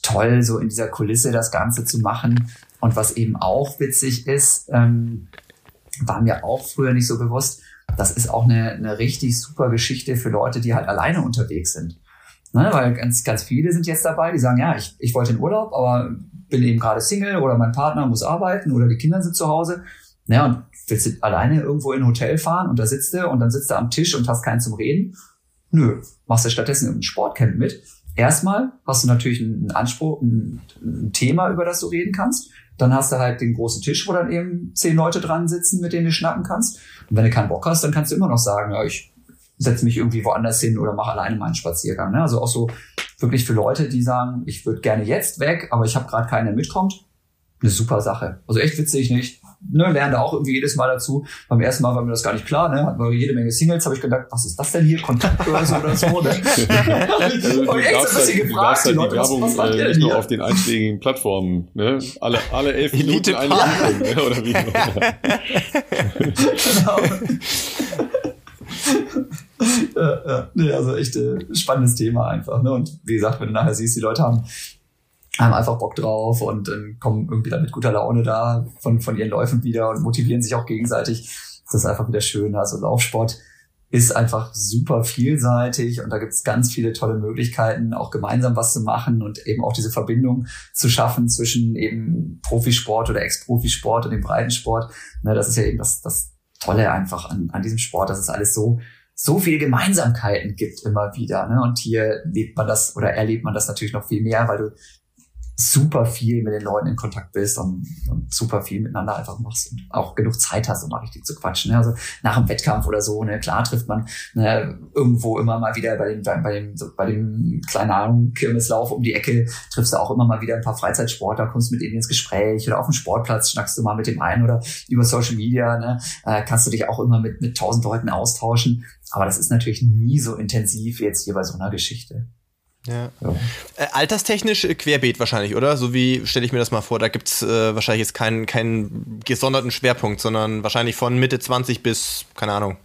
toll, so in dieser Kulisse das Ganze zu machen. Und was eben auch witzig ist, ähm, war mir auch früher nicht so bewusst, das ist auch eine, eine richtig super Geschichte für Leute, die halt alleine unterwegs sind. Ne, weil ganz, ganz viele sind jetzt dabei, die sagen, ja, ich, ich wollte in Urlaub, aber bin eben gerade Single oder mein Partner muss arbeiten oder die Kinder sind zu Hause. Ja, und willst du alleine irgendwo in ein Hotel fahren und da sitzt du und dann sitzt du am Tisch und hast keinen zum Reden? Nö, machst du stattdessen irgendein Sportcamp mit. Erstmal hast du natürlich einen Anspruch, ein, ein Thema, über das du reden kannst. Dann hast du halt den großen Tisch, wo dann eben zehn Leute dran sitzen, mit denen du schnacken kannst. Und wenn du keinen Bock hast, dann kannst du immer noch sagen, ja, ich setze mich irgendwie woanders hin oder mache alleine meinen Spaziergang. Ne? Also auch so wirklich für Leute, die sagen, ich würde gerne jetzt weg, aber ich habe gerade keinen, der mitkommt. Eine super Sache. Also echt witzig, nicht? Ne, lernen da auch irgendwie jedes Mal dazu. Beim ersten Mal war mir das gar nicht klar, ne? Hatten wir jede Menge Singles, habe ich gedacht, was ist das denn hier? Kontaktbörse oder so, ne? also, du darfst halt, gefragt, du darfst halt die, Leute, Werbung was, was äh, nicht nur auf den einschlägigen Plattformen, ne? Alle, alle elf Minuten eine Impfung, ne? oder wie? genau. ja, ja. Nee, also echt äh, spannendes Thema einfach. Ne? Und wie gesagt, wenn du nachher siehst, die Leute haben haben einfach Bock drauf und äh, kommen irgendwie dann mit guter Laune da von, von ihren Läufen wieder und motivieren sich auch gegenseitig. Das ist einfach wieder schön. Also Laufsport ist einfach super vielseitig und da gibt es ganz viele tolle Möglichkeiten, auch gemeinsam was zu machen und eben auch diese Verbindung zu schaffen zwischen eben Profisport oder Ex-Profisport und dem Breitensport. Ne, das ist ja eben das, das Tolle einfach an, an diesem Sport, dass es alles so so viele Gemeinsamkeiten gibt immer wieder. Ne? Und hier lebt man das oder erlebt man das natürlich noch viel mehr, weil du super viel mit den Leuten in Kontakt bist und, und super viel miteinander einfach machst und auch genug Zeit hast, um mal richtig zu quatschen. Ne? Also nach dem Wettkampf oder so, ne, klar trifft man ne, irgendwo immer mal wieder bei dem, bei, bei dem, so, bei dem kleinen Ahnung, Kirmeslauf um die Ecke, triffst du auch immer mal wieder ein paar Freizeitsportler, kommst mit ihnen ins Gespräch oder auf dem Sportplatz schnackst du mal mit dem einen oder über Social Media, ne, äh, kannst du dich auch immer mit, mit tausend Leuten austauschen. Aber das ist natürlich nie so intensiv wie jetzt hier bei so einer Geschichte. Ja. ja. Äh, alterstechnisch äh, querbeet wahrscheinlich, oder? So wie stelle ich mir das mal vor. Da gibt es äh, wahrscheinlich jetzt keinen, keinen gesonderten Schwerpunkt, sondern wahrscheinlich von Mitte 20 bis, keine Ahnung,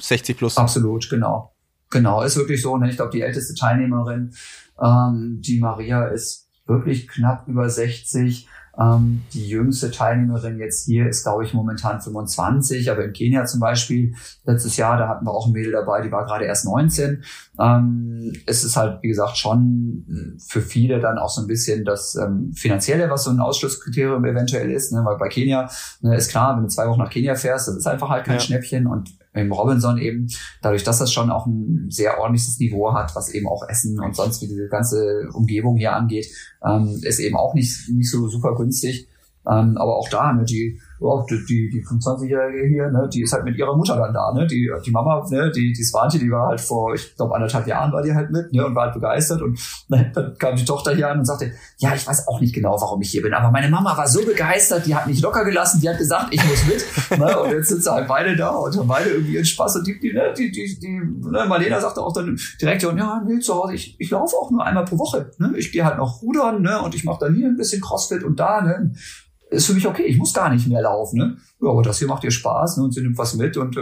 60 plus. Absolut, genau. Genau, ist wirklich so. Ne? Ich glaube, die älteste Teilnehmerin, ähm, die Maria, ist wirklich knapp über 60. Ähm, die jüngste Teilnehmerin jetzt hier ist, glaube ich, momentan 25, aber in Kenia zum Beispiel letztes Jahr, da hatten wir auch ein Mädel dabei, die war gerade erst 19. Ähm, es ist halt, wie gesagt, schon für viele dann auch so ein bisschen das ähm, Finanzielle, was so ein Ausschlusskriterium eventuell ist, ne? weil bei Kenia ne, ist klar, wenn du zwei Wochen nach Kenia fährst, das ist einfach halt kein ja. Schnäppchen und im Robinson eben, dadurch, dass das schon auch ein sehr ordentliches Niveau hat, was eben auch Essen und sonst wie diese ganze Umgebung hier angeht, ähm, ist eben auch nicht, nicht so super günstig. Ähm, aber auch da, ne, die ja, die, die, die 25-Jährige hier, ne, die ist halt mit ihrer Mutter dann da, ne? Die, die Mama, ne, die, die Swantje, die war halt vor, ich glaube, anderthalb Jahren war die halt mit, ne, und war halt begeistert. Und ne, dann kam die Tochter hier an und sagte, ja, ich weiß auch nicht genau, warum ich hier bin, aber meine Mama war so begeistert, die hat mich locker gelassen, die hat gesagt, ich muss mit. ne, und jetzt sind sie halt beide da und haben beide irgendwie ihren Spaß. Und die, die, ne, die, die, die ne, Marlena sagte auch dann direkt, ja, nee, zu Hause, ich, ich laufe auch nur einmal pro Woche. Ne? Ich gehe halt noch rudern, ne, und ich mache dann hier ein bisschen Crossfit und da, ne ist für mich okay, ich muss gar nicht mehr laufen. Ne? Ja, aber das hier macht ihr Spaß ne? und sie nimmt was mit und äh,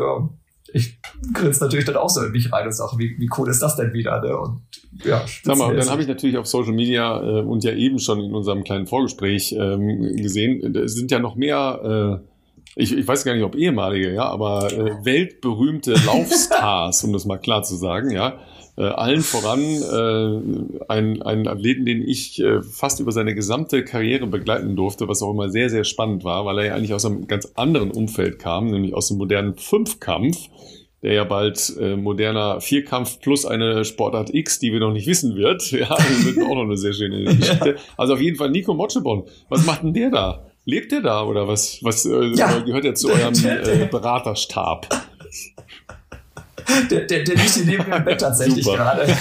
ich grinse natürlich dann auch so in mich rein und sage, wie, wie cool ist das denn wieder? Ne? Und ja, Sag mal, dann habe ich natürlich auf Social Media äh, und ja eben schon in unserem kleinen Vorgespräch ähm, gesehen, es sind ja noch mehr äh, ich, ich weiß gar nicht, ob ehemalige, ja, aber äh, weltberühmte Laufstars, um das mal klar zu sagen, ja, äh, allen voran äh, ein, einen Athleten, den ich äh, fast über seine gesamte Karriere begleiten durfte, was auch immer sehr, sehr spannend war, weil er ja eigentlich aus einem ganz anderen Umfeld kam, nämlich aus dem modernen Fünfkampf, der ja bald äh, moderner Vierkampf plus eine Sportart X, die wir noch nicht wissen wird. Ja, das wird auch noch eine sehr schöne Geschichte. Also auf jeden Fall Nico Motschebon. Was macht denn der da? Lebt der da oder was? Was äh, ja. gehört er zu eurem äh, Beraterstab? Der, der, der liegt hier neben mir im Bett tatsächlich gerade.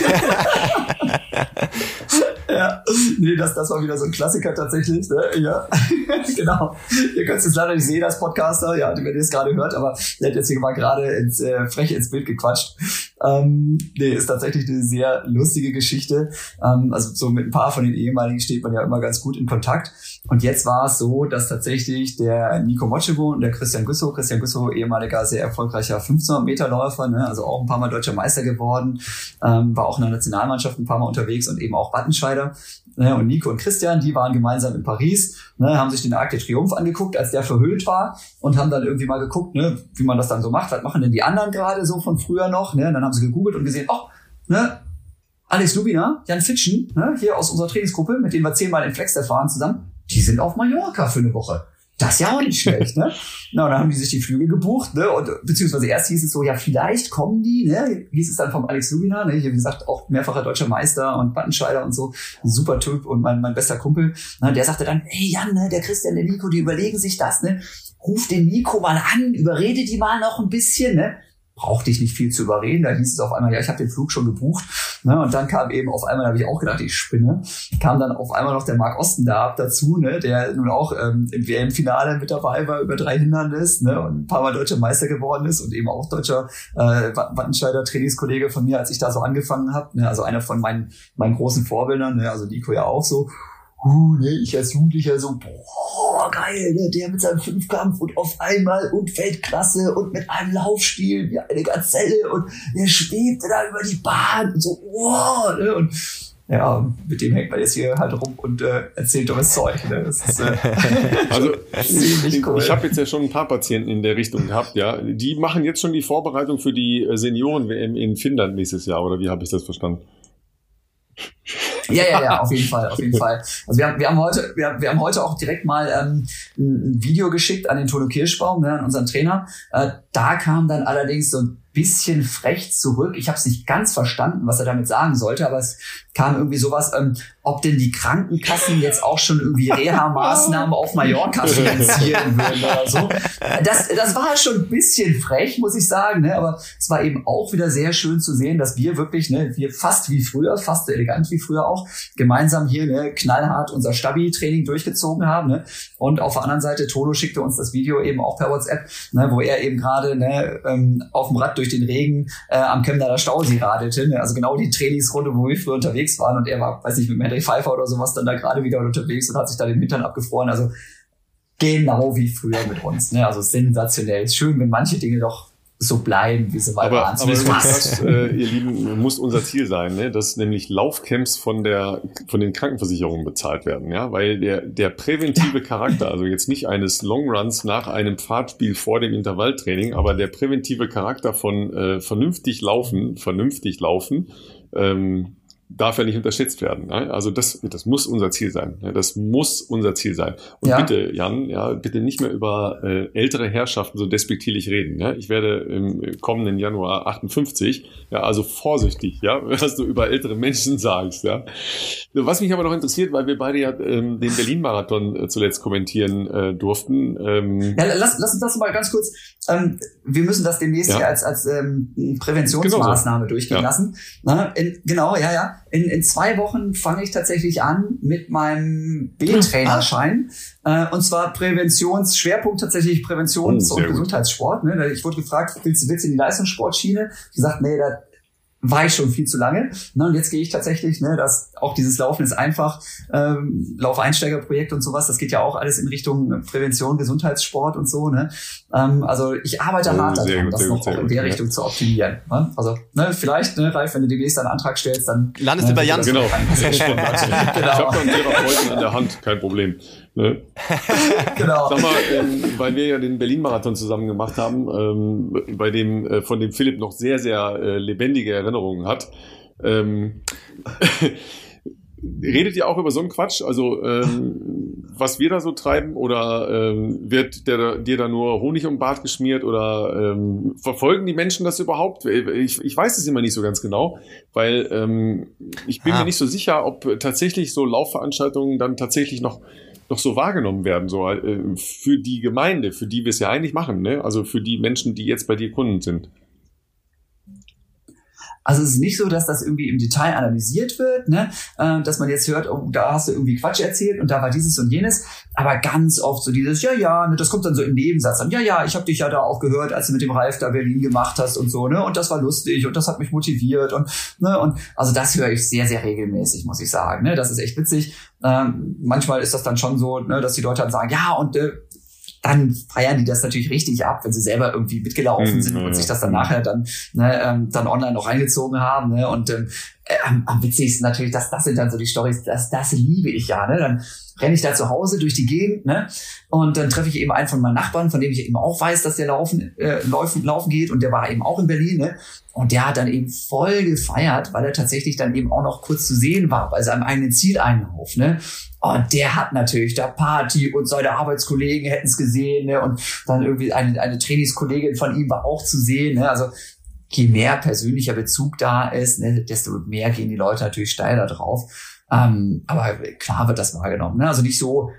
ja, nee, das, das war wieder so ein Klassiker tatsächlich. Ne? Ja, genau. Ihr könnt es jetzt leider nicht sehen als Podcaster, ja, wenn ihr es gerade hört, aber der hat jetzt hier mal gerade ins, äh, frech ins Bild gequatscht. Ähm, nee, ist tatsächlich eine sehr lustige Geschichte. Ähm, also so mit ein paar von den ehemaligen steht man ja immer ganz gut in Kontakt. Und jetzt war es so, dass tatsächlich der Nico Motschewo und der Christian Güssow, Christian Güssow, ehemaliger sehr erfolgreicher 1500 Meter Läufer, ne, also auch ein paar Mal deutscher Meister geworden, ähm, war auch in der Nationalmannschaft ein paar Mal unterwegs und eben auch Wattenscheider. Ne, und Nico und Christian, die waren gemeinsam in Paris, ne, haben sich den Arc de Triomphe angeguckt, als der verhüllt war und haben dann irgendwie mal geguckt, ne, wie man das dann so macht. Was machen denn die anderen gerade so von früher noch? Ne? Und dann haben sie gegoogelt und gesehen, oh, ne, Alex Lubina, Jan Fitschen, ne, hier aus unserer Trainingsgruppe, mit dem wir zehnmal in Flex fahren zusammen, die sind auf Mallorca für eine Woche. das ist ja auch nicht schlecht, ne? Na, und dann haben die sich die Flüge gebucht, ne? Und beziehungsweise erst hieß es so, ja, vielleicht kommen die, ne? Hieß es dann vom Alex Lubina, ne? Wie gesagt, auch mehrfacher deutscher Meister und Battenscheider und so, super Typ und mein, mein bester Kumpel. Ne? Der sagte dann, hey Jan, ne, der Christian, der Nico, die überlegen sich das, ne? Ruf den Nico mal an, überrede die mal noch ein bisschen, ne? Brauchte ich nicht viel zu überreden. Da hieß es auf einmal, ja, ich habe den Flug schon gebucht. Ne? Und dann kam eben auf einmal, da habe ich auch gedacht, ich spinne, kam dann auf einmal noch der Marc Osten da dazu, ne? der nun auch ähm, im WM-Finale mit dabei war über drei Hindernis ne? und ein paar Mal deutscher Meister geworden ist und eben auch deutscher äh, Wattenscheider Trainingskollege von mir, als ich da so angefangen habe. Ne? Also einer von meinen, meinen großen Vorbildern, ne? also Nico ja auch so uh, ne, ich als Jugendlicher so, boah, geil, ne, der mit seinem Fünfkampf und auf einmal und Weltklasse und mit einem Laufstil wie eine Gazelle und der schwebte da über die Bahn und so, boah, ne, und ja, mit dem hängt man jetzt hier halt rum und äh, erzählt dummes Zeug. Ne? Das ist, äh, also cool. ich habe jetzt ja schon ein paar Patienten in der Richtung gehabt, ja. Die machen jetzt schon die Vorbereitung für die Senioren-WM in Finnland nächstes Jahr, oder wie habe ich das verstanden? Ja, ja, ja, auf jeden Fall, auf jeden Fall. Also wir haben, wir haben heute, wir, wir haben heute auch direkt mal ähm, ein Video geschickt an den Tono Kirschbaum, ne, an unseren Trainer. Äh, da kam dann allerdings so bisschen frech zurück. Ich habe es nicht ganz verstanden, was er damit sagen sollte, aber es kam irgendwie sowas, ähm, ob denn die Krankenkassen jetzt auch schon irgendwie Reha-Maßnahmen auf Mallorca finanzieren würden oder so. Das, das war schon ein bisschen frech, muss ich sagen, ne? aber es war eben auch wieder sehr schön zu sehen, dass wir wirklich, ne, wir fast wie früher, fast so elegant wie früher auch, gemeinsam hier ne, knallhart unser Stabi-Training durchgezogen haben. Ne? Und auf der anderen Seite, Tolo schickte uns das Video eben auch per WhatsApp, ne, wo er eben gerade ne, ähm, auf dem Rad durch den Regen äh, am Chemnader Stausee radelte. Also genau die Trainingsrunde, wo wir früher unterwegs unterwegs waren und er war, weiß nicht, mit Henry Pfeiffer oder sowas dann da gerade wieder unterwegs und hat sich da den Hintern abgefroren. Also genau wie früher mit uns. Ne? Also sensationell. Ist schön, wenn manche Dinge doch so bleiben, wie sie weiter aber, aber das, äh, ihr Lieben, muss unser Ziel sein, ne? dass nämlich Laufcamps von der von den Krankenversicherungen bezahlt werden, ja, weil der der präventive Charakter, also jetzt nicht eines Longruns nach einem Pfadspiel vor dem Intervalltraining, aber der präventive Charakter von äh, vernünftig laufen, vernünftig laufen, ähm, darf ja nicht unterschätzt werden. Ne? Also das, das muss unser Ziel sein. Ne? Das muss unser Ziel sein. Und ja. bitte, Jan, ja, bitte nicht mehr über äh, ältere Herrschaften so despektierlich reden. Ne? Ich werde im kommenden Januar 58, ja, also vorsichtig, ja, was du über ältere Menschen sagst, ja. Was mich aber noch interessiert, weil wir beide ja ähm, den Berlin-Marathon äh, zuletzt kommentieren äh, durften. Ähm, ja, lass, lass uns das mal ganz kurz. Ähm, wir müssen das demnächst ja. hier als, als ähm, Präventionsmaßnahme genau so. durchgehen ja. lassen. Na, in, genau, ja, ja in, in zwei Wochen fange ich tatsächlich an mit meinem B-Trainerschein. Ah. Äh, und zwar Präventionsschwerpunkt tatsächlich Präventions- oh, und Gesundheitssport. Ne? Ich wurde gefragt, willst, willst du in die Leistungssportschiene? Ich gesagt, nee, da war ich schon viel zu lange. Ne, und jetzt gehe ich tatsächlich, ne, dass auch dieses Laufen ist einfach, ähm, Laufeinsteigerprojekt und sowas, das geht ja auch alles in Richtung Prävention, Gesundheitssport und so. Ne? Ähm, also ich arbeite oh, hart daran, das noch auch in der Richtung zu optimieren. Ne? Also ne, vielleicht, ne, Ralf, wenn du demnächst einen Antrag stellst, dann landest ne, du bei Jan. Genau. genau. Ich habe da einen Therapeuten an der Hand, kein Problem. Ne? genau. Sag mal, ähm, weil wir ja den Berlin-Marathon zusammen gemacht haben, ähm, bei dem, äh, von dem Philipp noch sehr, sehr äh, lebendige Erinnerungen hat. Ähm, redet ihr auch über so einen Quatsch? Also, ähm, was wir da so treiben? Oder ähm, wird der, dir da nur Honig um den Bart geschmiert? Oder ähm, verfolgen die Menschen das überhaupt? Ich, ich weiß es immer nicht so ganz genau, weil ähm, ich bin ah. mir nicht so sicher, ob tatsächlich so Laufveranstaltungen dann tatsächlich noch noch so wahrgenommen werden, so äh, für die Gemeinde, für die wir es ja eigentlich machen, ne? Also für die Menschen, die jetzt bei dir Kunden sind. Also es ist nicht so, dass das irgendwie im Detail analysiert wird, ne? Äh, dass man jetzt hört, oh, da hast du irgendwie Quatsch erzählt und da war dieses und jenes, aber ganz oft so dieses, ja, ja, ne, das kommt dann so im Nebensatz an, ja, ja, ich habe dich ja da auch gehört, als du mit dem Ralf da Berlin gemacht hast und so, ne? Und das war lustig und das hat mich motiviert und, ne? Und also das höre ich sehr, sehr regelmäßig, muss ich sagen. Ne? Das ist echt witzig. Ähm, manchmal ist das dann schon so, ne, dass die Leute dann sagen, ja, und äh, dann feiern die das natürlich richtig ab, wenn sie selber irgendwie mitgelaufen mhm, sind und sich das dann nachher dann, ne, ähm, dann online noch reingezogen haben. Ne? Und ähm, äh, am, am witzigsten natürlich, dass das sind dann so die Stories, das, das liebe ich ja. Ne? Dann renne ich da zu Hause durch die Gegend, ne? Und dann treffe ich eben einen von meinen Nachbarn, von dem ich eben auch weiß, dass der laufen, äh, laufen, laufen geht und der war eben auch in Berlin, ne? Und der hat dann eben voll gefeiert, weil er tatsächlich dann eben auch noch kurz zu sehen war bei seinem eigenen Zieleinlauf, ne? Und der hat natürlich da Party und seine Arbeitskollegen hätten es gesehen, ne? Und dann irgendwie eine, eine Trainingskollegin von ihm war auch zu sehen, ne? Also je mehr persönlicher Bezug da ist, ne, desto mehr gehen die Leute natürlich steil da drauf. Ähm, aber klar wird das wahrgenommen. Ne? Also nicht so,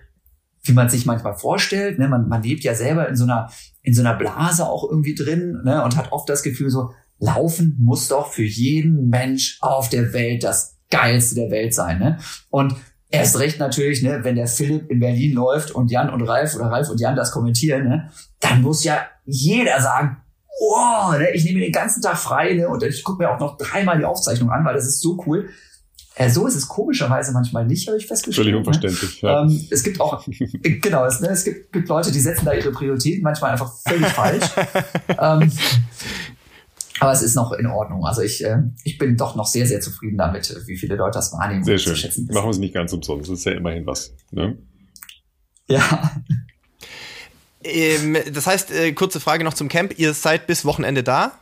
wie man sich manchmal vorstellt. Ne? Man, man lebt ja selber in so einer in so einer Blase auch irgendwie drin ne? und hat oft das Gefühl so, Laufen muss doch für jeden Mensch auf der Welt das geilste der Welt sein. Ne? Und erst recht natürlich, ne, wenn der Philipp in Berlin läuft und Jan und Ralf oder Ralf und Jan das kommentieren, ne, dann muss ja jeder sagen, oh, ne, ich nehme mir den ganzen Tag frei ne, und ich gucke mir auch noch dreimal die Aufzeichnung an, weil das ist so cool. Äh, so ist es komischerweise manchmal nicht, habe ich festgestellt. Völlig ne? unverständlich. Ne? Ja. Ähm, es gibt auch, genau, es, ne, es gibt, gibt Leute, die setzen da ihre Prioritäten manchmal einfach völlig falsch. ähm, aber es ist noch in Ordnung. Also ich, äh, ich bin doch noch sehr, sehr zufrieden damit, wie viele Leute das wahrnehmen. Sehr schön. Machen wir es nicht ganz umsonst. Das ist ja immerhin was. Ne? Ja. Ähm, das heißt, äh, kurze Frage noch zum Camp. Ihr seid bis Wochenende da,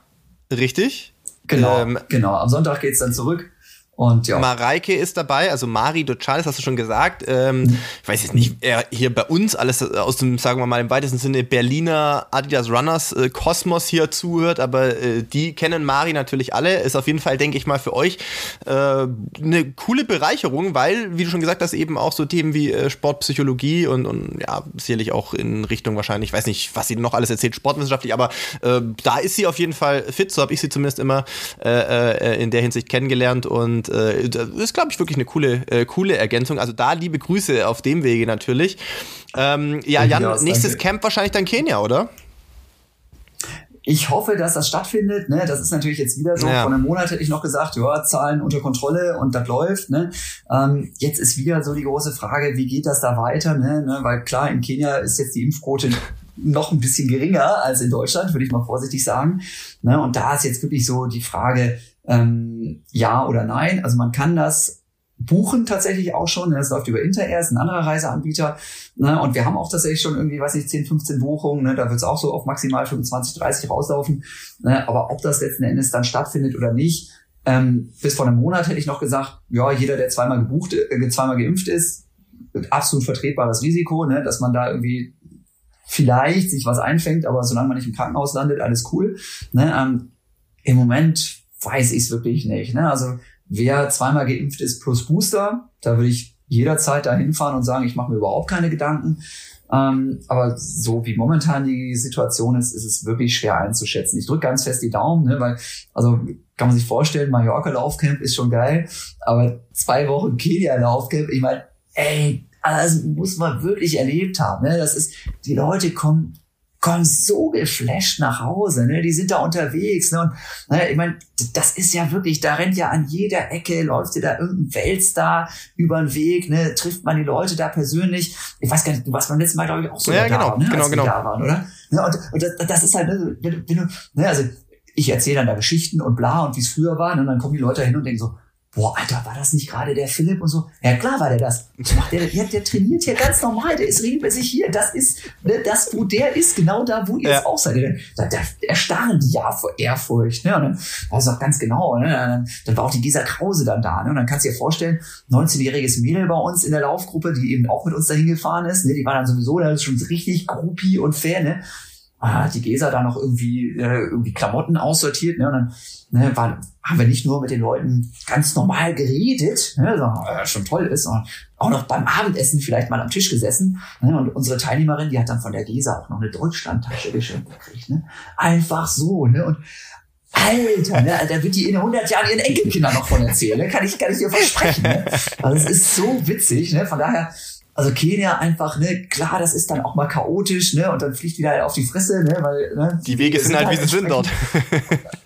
richtig? Genau, ähm, genau. Am Sonntag geht's dann zurück. Und ja. Mareike ist dabei, also Mari Dochales, hast du schon gesagt. Ähm, mhm. Ich weiß jetzt nicht, er hier bei uns alles aus dem, sagen wir mal, im weitesten Sinne Berliner Adidas Runners äh, Kosmos hier zuhört, aber äh, die kennen Mari natürlich alle. Ist auf jeden Fall, denke ich mal, für euch äh, eine coole Bereicherung, weil, wie du schon gesagt hast, eben auch so Themen wie äh, Sportpsychologie und, und ja, sicherlich auch in Richtung wahrscheinlich, ich weiß nicht, was sie noch alles erzählt, sportwissenschaftlich, aber äh, da ist sie auf jeden Fall fit, so habe ich sie zumindest immer äh, äh, in der Hinsicht kennengelernt und und äh, das ist, glaube ich, wirklich eine coole, äh, coole Ergänzung. Also da liebe Grüße auf dem Wege natürlich. Ähm, ja, Jan, ja, nächstes danke. Camp wahrscheinlich dann Kenia, oder? Ich hoffe, dass das stattfindet. Ne? Das ist natürlich jetzt wieder so. Ja. Vor einem Monat hätte ich noch gesagt, ja, Zahlen unter Kontrolle und das läuft. Ne? Ähm, jetzt ist wieder so die große Frage, wie geht das da weiter? Ne? ne? Weil klar, in Kenia ist jetzt die Impfquote noch ein bisschen geringer als in Deutschland, würde ich mal vorsichtig sagen. Ne? Und da ist jetzt wirklich so die Frage, ähm, ja oder nein. Also man kann das buchen tatsächlich auch schon. Das läuft über Interair, ist ein anderer Reiseanbieter. Ne? Und wir haben auch tatsächlich schon irgendwie, weiß nicht, 10, 15 Buchungen. Ne? Da wird es auch so auf maximal 25, 30 rauslaufen. Ne? Aber ob das letzten Endes dann stattfindet oder nicht, ähm, bis vor einem Monat hätte ich noch gesagt, ja, jeder, der zweimal gebucht, äh, zweimal geimpft ist, absolut vertretbares Risiko, ne? dass man da irgendwie vielleicht sich was einfängt, aber solange man nicht im Krankenhaus landet, alles cool. Ne? Ähm, Im Moment weiß ich es wirklich nicht. Ne? Also wer zweimal geimpft ist plus Booster, da würde ich jederzeit da hinfahren und sagen, ich mache mir überhaupt keine Gedanken. Ähm, aber so wie momentan die Situation ist, ist es wirklich schwer einzuschätzen. Ich drücke ganz fest die Daumen, ne, weil, also kann man sich vorstellen, Mallorca Laufcamp ist schon geil, aber zwei Wochen Kenia Laufcamp, ich meine, ey, das muss man wirklich erlebt haben. Ne? Das ist, die Leute kommen kommen so geflasht nach Hause, ne? Die sind da unterwegs, ne? Und ne, ich meine, das ist ja wirklich, da rennt ja an jeder Ecke, läuft dir da irgendein Weltstar über den Weg, ne? Trifft man die Leute da persönlich. Ich weiß gar nicht, du warst beim letzten Mal, glaube ich, auch so ja, da, genau, ne? genau, Als genau. da waren, oder? Ja, und, und das, das ist halt, ne, wenn, wenn du, ne, also ich erzähle dann da Geschichten und bla und wie es früher war, ne? und dann kommen die Leute hin und denken so, boah, Alter, war das nicht gerade der Philipp und so? Ja, klar war der das. Der, der, der trainiert hier ganz normal, der ist regelmäßig hier. Das ist ne, das, wo der ist, genau da, wo ihr ja. auch seid. Da, da erstarren die ja vor Ehrfurcht. Ne? Und dann war es auch ganz genau. Ne? Dann, dann war auch die Gesa Krause dann da. Ne? Und dann kannst du dir vorstellen, 19-jähriges Mädel bei uns in der Laufgruppe, die eben auch mit uns dahin gefahren ist, ne? die war dann sowieso da ist schon richtig groupie und Fan, ne? Ah, die Gesa da noch irgendwie, äh, irgendwie Klamotten aussortiert, ne? Und dann ne, war, haben wir nicht nur mit den Leuten ganz normal geredet, ne, sondern äh, schon toll ist, sondern auch noch beim Abendessen vielleicht mal am Tisch gesessen. Ne, und unsere Teilnehmerin, die hat dann von der Gesa auch noch eine Deutschlandtasche geschenkt gekriegt. Ne? Einfach so. Ne? Und Alter, ne, da wird die in 100 Jahren ihren Enkelkindern noch von erzählen. Ne? Kann, ich, kann ich dir versprechen. Ne? Also es ist so witzig. Ne? Von daher, also Kenia einfach, ne, klar, das ist dann auch mal chaotisch, ne, und dann fliegt wieder auf die Fresse, ne, weil, ne, die Wege sind, sind halt, wie sie sind dort.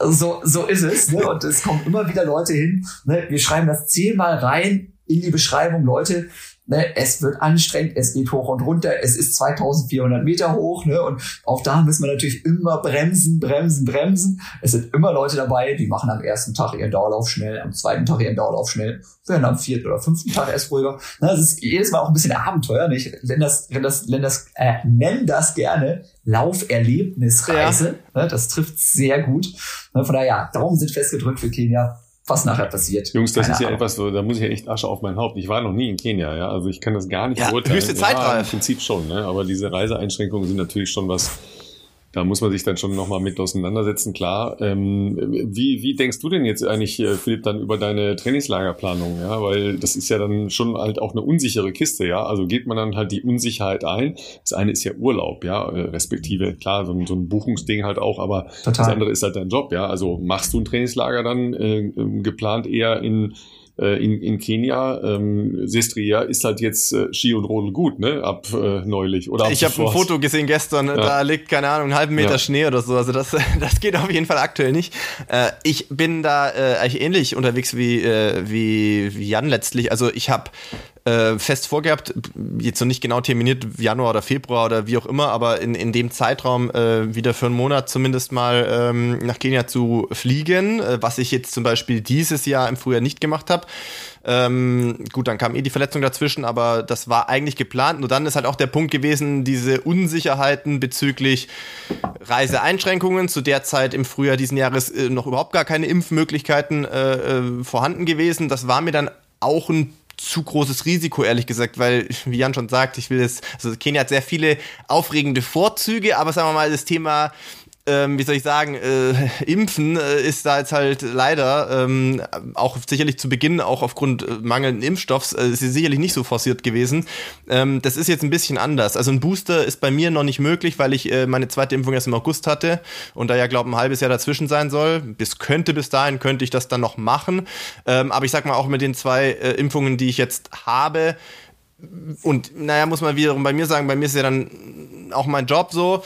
so, so ist es, ne, und es kommen immer wieder Leute hin, ne, wir schreiben das zehnmal rein in die Beschreibung, Leute, ne, es wird anstrengend, es geht hoch und runter, es ist 2400 Meter hoch, ne, und auch da müssen wir natürlich immer bremsen, bremsen, bremsen. Es sind immer Leute dabei, die machen am ersten Tag ihren Dauerlauf schnell, am zweiten Tag ihren Dauerlauf schnell, werden am vierten oder fünften Tag erst ruhiger. Ne, das ist jedes Mal auch ein bisschen Abenteuer, nicht? Nenn das, nenn das, nenn das, äh, nenn das gerne Lauferlebnisreise. Ja. Ne, das trifft sehr gut. Ne, von daher, ja, Daumen sind festgedrückt für Kenia was nachher passiert. Jungs, das Keine ist ja Ahnung. etwas so, da muss ich ja echt Asche auf mein Haupt. Ich war noch nie in Kenia, ja, also ich kann das gar nicht ja, beurteilen. Höchste Zeit, ja, Im Prinzip schon, ne? aber diese Reiseeinschränkungen sind natürlich schon was, da muss man sich dann schon nochmal mit auseinandersetzen, klar. Ähm, wie, wie denkst du denn jetzt eigentlich, äh, Philipp, dann über deine Trainingslagerplanung? Ja, weil das ist ja dann schon halt auch eine unsichere Kiste, ja. Also geht man dann halt die Unsicherheit ein. Das eine ist ja Urlaub, ja, äh, respektive, klar, so ein, so ein Buchungsding halt auch, aber Total. das andere ist halt dein Job, ja. Also machst du ein Trainingslager dann äh, ähm, geplant eher in äh, in, in Kenia. Ähm, Sestria ist halt jetzt äh, Ski und Rodel gut, ne? Ab äh, neulich. Oder ich habe ein Foto gesehen gestern, ja. da liegt, keine Ahnung, einen halben Meter ja. Schnee oder so. Also das, das geht auf jeden Fall aktuell nicht. Äh, ich bin da äh, eigentlich ähnlich unterwegs wie, äh, wie, wie Jan letztlich. Also ich habe äh, fest vorgehabt, jetzt noch nicht genau terminiert, Januar oder Februar oder wie auch immer, aber in, in dem Zeitraum äh, wieder für einen Monat zumindest mal ähm, nach Kenia zu fliegen, äh, was ich jetzt zum Beispiel dieses Jahr im Frühjahr nicht gemacht habe. Ähm, gut, dann kam eh die Verletzung dazwischen, aber das war eigentlich geplant. Nur dann ist halt auch der Punkt gewesen, diese Unsicherheiten bezüglich Reiseeinschränkungen. Zu der Zeit im Frühjahr diesen Jahres äh, noch überhaupt gar keine Impfmöglichkeiten äh, äh vorhanden gewesen. Das war mir dann auch ein zu großes Risiko, ehrlich gesagt, weil, wie Jan schon sagt, ich will das, also Kenia hat sehr viele aufregende Vorzüge, aber sagen wir mal, das Thema ähm, wie soll ich sagen, äh, Impfen äh, ist da jetzt halt leider ähm, auch sicherlich zu Beginn, auch aufgrund äh, mangelnden Impfstoffs, äh, ist sicherlich nicht so forciert gewesen. Ähm, das ist jetzt ein bisschen anders. Also ein Booster ist bei mir noch nicht möglich, weil ich äh, meine zweite Impfung erst im August hatte und da ja, glaube ein halbes Jahr dazwischen sein soll. Bis könnte bis dahin, könnte ich das dann noch machen. Ähm, aber ich sag mal, auch mit den zwei äh, Impfungen, die ich jetzt habe, und naja, muss man wiederum bei mir sagen, bei mir ist ja dann auch mein Job so,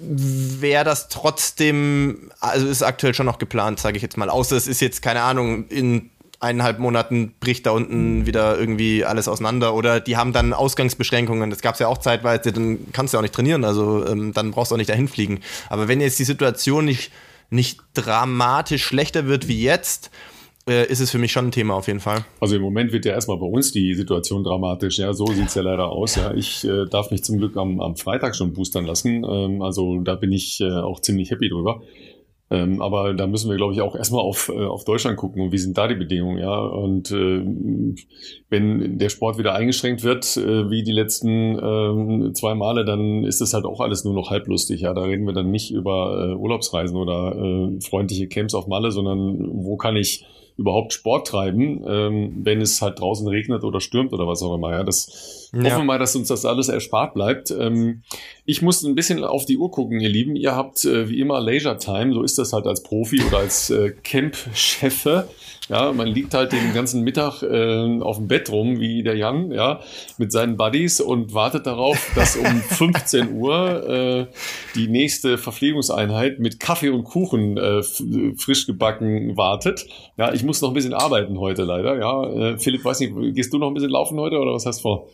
wäre das trotzdem, also ist aktuell schon noch geplant, sage ich jetzt mal. Außer es ist jetzt, keine Ahnung, in eineinhalb Monaten bricht da unten wieder irgendwie alles auseinander oder die haben dann Ausgangsbeschränkungen. Das gab es ja auch zeitweise, dann kannst du ja auch nicht trainieren, also ähm, dann brauchst du auch nicht dahin fliegen. Aber wenn jetzt die Situation nicht, nicht dramatisch schlechter wird wie jetzt, äh, ist es für mich schon ein Thema auf jeden Fall. Also im Moment wird ja erstmal bei uns die Situation dramatisch. Ja, so sieht's ja leider aus. Ja, ich äh, darf mich zum Glück am, am Freitag schon boostern lassen. Ähm, also da bin ich äh, auch ziemlich happy drüber. Ähm, aber da müssen wir, glaube ich, auch erstmal auf, äh, auf Deutschland gucken und wie sind da die Bedingungen, ja. Und äh, wenn der Sport wieder eingeschränkt wird, äh, wie die letzten äh, zwei Male, dann ist das halt auch alles nur noch halblustig. Ja, da reden wir dann nicht über äh, Urlaubsreisen oder äh, freundliche Camps auf Malle, sondern wo kann ich überhaupt Sport treiben, ähm, wenn es halt draußen regnet oder stürmt oder was auch immer. Ja, das ja. hoffen wir mal, dass uns das alles erspart bleibt. Ähm, ich muss ein bisschen auf die Uhr gucken, ihr Lieben. Ihr habt äh, wie immer Leisure Time, so ist das halt als Profi oder als äh, Camp-Chefe. Ja, man liegt halt den ganzen Mittag äh, auf dem Bett rum, wie der Jan, ja, mit seinen Buddies und wartet darauf, dass um 15 Uhr äh, die nächste Verpflegungseinheit mit Kaffee und Kuchen äh, frisch gebacken wartet. Ja, ich muss noch ein bisschen arbeiten heute leider. Ja, äh, Philipp, weiß nicht, gehst du noch ein bisschen laufen heute oder was hast du vor?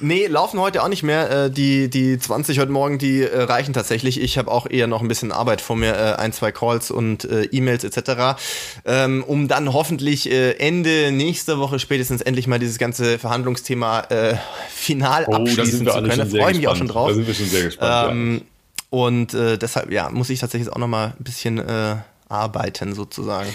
Nee, laufen heute auch nicht mehr. Äh, die, die 20 heute Morgen, die äh, reichen tatsächlich. Ich habe auch eher noch ein bisschen Arbeit vor mir, äh, ein, zwei Calls und E-Mails etc., ähm, um dann hoffentlich Ende nächster Woche spätestens endlich mal dieses ganze Verhandlungsthema final oh, abschließen zu können. Da freue ich mich auch schon drauf. Da sind wir schon sehr gespannt. Ähm, ja. Und deshalb, ja, muss ich tatsächlich auch noch mal ein bisschen arbeiten sozusagen.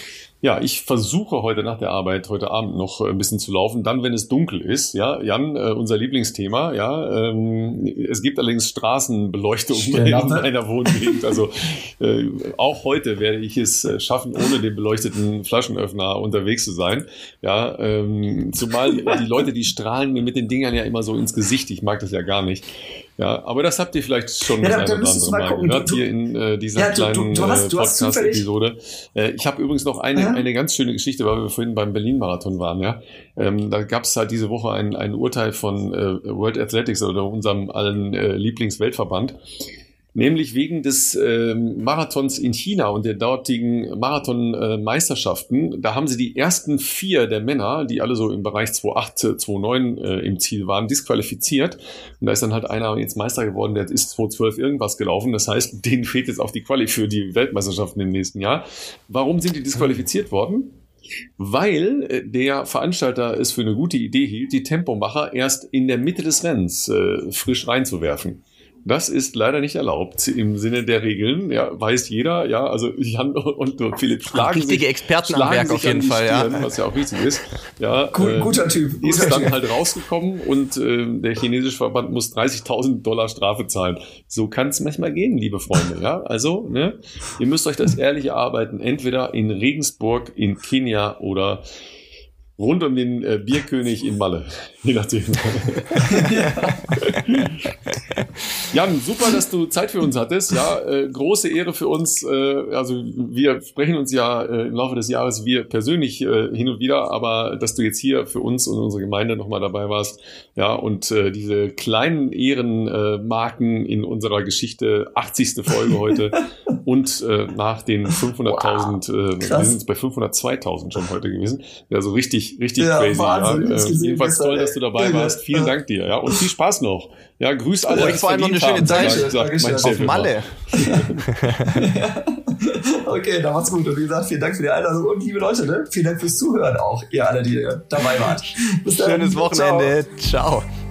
Ja, ich versuche heute nach der Arbeit, heute Abend noch äh, ein bisschen zu laufen, dann, wenn es dunkel ist. Ja, Jan, äh, unser Lieblingsthema. Ja, ähm, es gibt allerdings Straßenbeleuchtung in meiner Wohngegend. Also äh, auch heute werde ich es äh, schaffen, ohne den beleuchteten Flaschenöffner unterwegs zu sein. Ja, ähm, zumal die Leute, die strahlen mir mit den Dingern ja immer so ins Gesicht. Ich mag das ja gar nicht. Ja, aber das habt ihr vielleicht schon ja, das eine oder andere Mal, gehört hier in äh, dieser ja, kleinen du, äh, Podcast-Episode. Äh, ich habe übrigens noch eine, ja. eine ganz schöne Geschichte, weil wir vorhin beim Berlin-Marathon waren. Ja, ähm, Da gab es halt diese Woche ein, ein Urteil von äh, World Athletics oder unserem allen äh, Lieblingsweltverband. Nämlich wegen des äh, Marathons in China und der dortigen Marathon-Meisterschaften. da haben sie die ersten vier der Männer, die alle so im Bereich 2.8, 2.9 äh, im Ziel waren, disqualifiziert. Und da ist dann halt einer jetzt Meister geworden, der ist 2.12 irgendwas gelaufen. Das heißt, denen fehlt jetzt auch die Quali für die Weltmeisterschaften im nächsten Jahr. Warum sind die disqualifiziert worden? weil äh, der Veranstalter es für eine gute Idee hielt, die Tempomacher erst in der Mitte des Rennens äh, frisch reinzuwerfen. Das ist leider nicht erlaubt im Sinne der Regeln. Ja, weiß jeder. Ja, also Jan und Philipp schlagen Richtige sich, Experten am Werk auf jeden Fall, Stirn, ja. Was ja auch richtig ist. Ja, Gut, äh, guter Typ. Guter ist dann halt rausgekommen und äh, der chinesische Verband muss 30.000 Dollar Strafe zahlen. So kann es manchmal gehen, liebe Freunde. Ja, also ne, ihr müsst euch das ehrlich erarbeiten. Entweder in Regensburg, in Kenia oder rund um den äh, Bierkönig in Malle. Je nachdem. Jan, super, dass du Zeit für uns hattest. Ja, äh, große Ehre für uns. Äh, also wir sprechen uns ja äh, im Laufe des Jahres wir persönlich äh, hin und wieder, aber dass du jetzt hier für uns und unsere Gemeinde nochmal dabei warst, ja, und äh, diese kleinen Ehrenmarken in unserer Geschichte, 80. Folge heute und äh, nach den 500.000, wow, äh, wir sind bei 502.000 schon heute gewesen. Ja, so richtig, richtig ja, crazy. Wahnsinn, ja. Äh, jedenfalls toll, dass du dabei ja, warst. Vielen Dank dir, ja, und viel Spaß noch. Ja, grüß alle. Und vor allem noch eine schöne Zeit. Auf Malle. okay, dann macht's gut. Und wie gesagt, vielen Dank für die Einladung und liebe Leute, ne? vielen Dank fürs Zuhören auch, ihr alle, die dabei wart. Bis dann. Schönes Wochenende. Ciao. Ciao.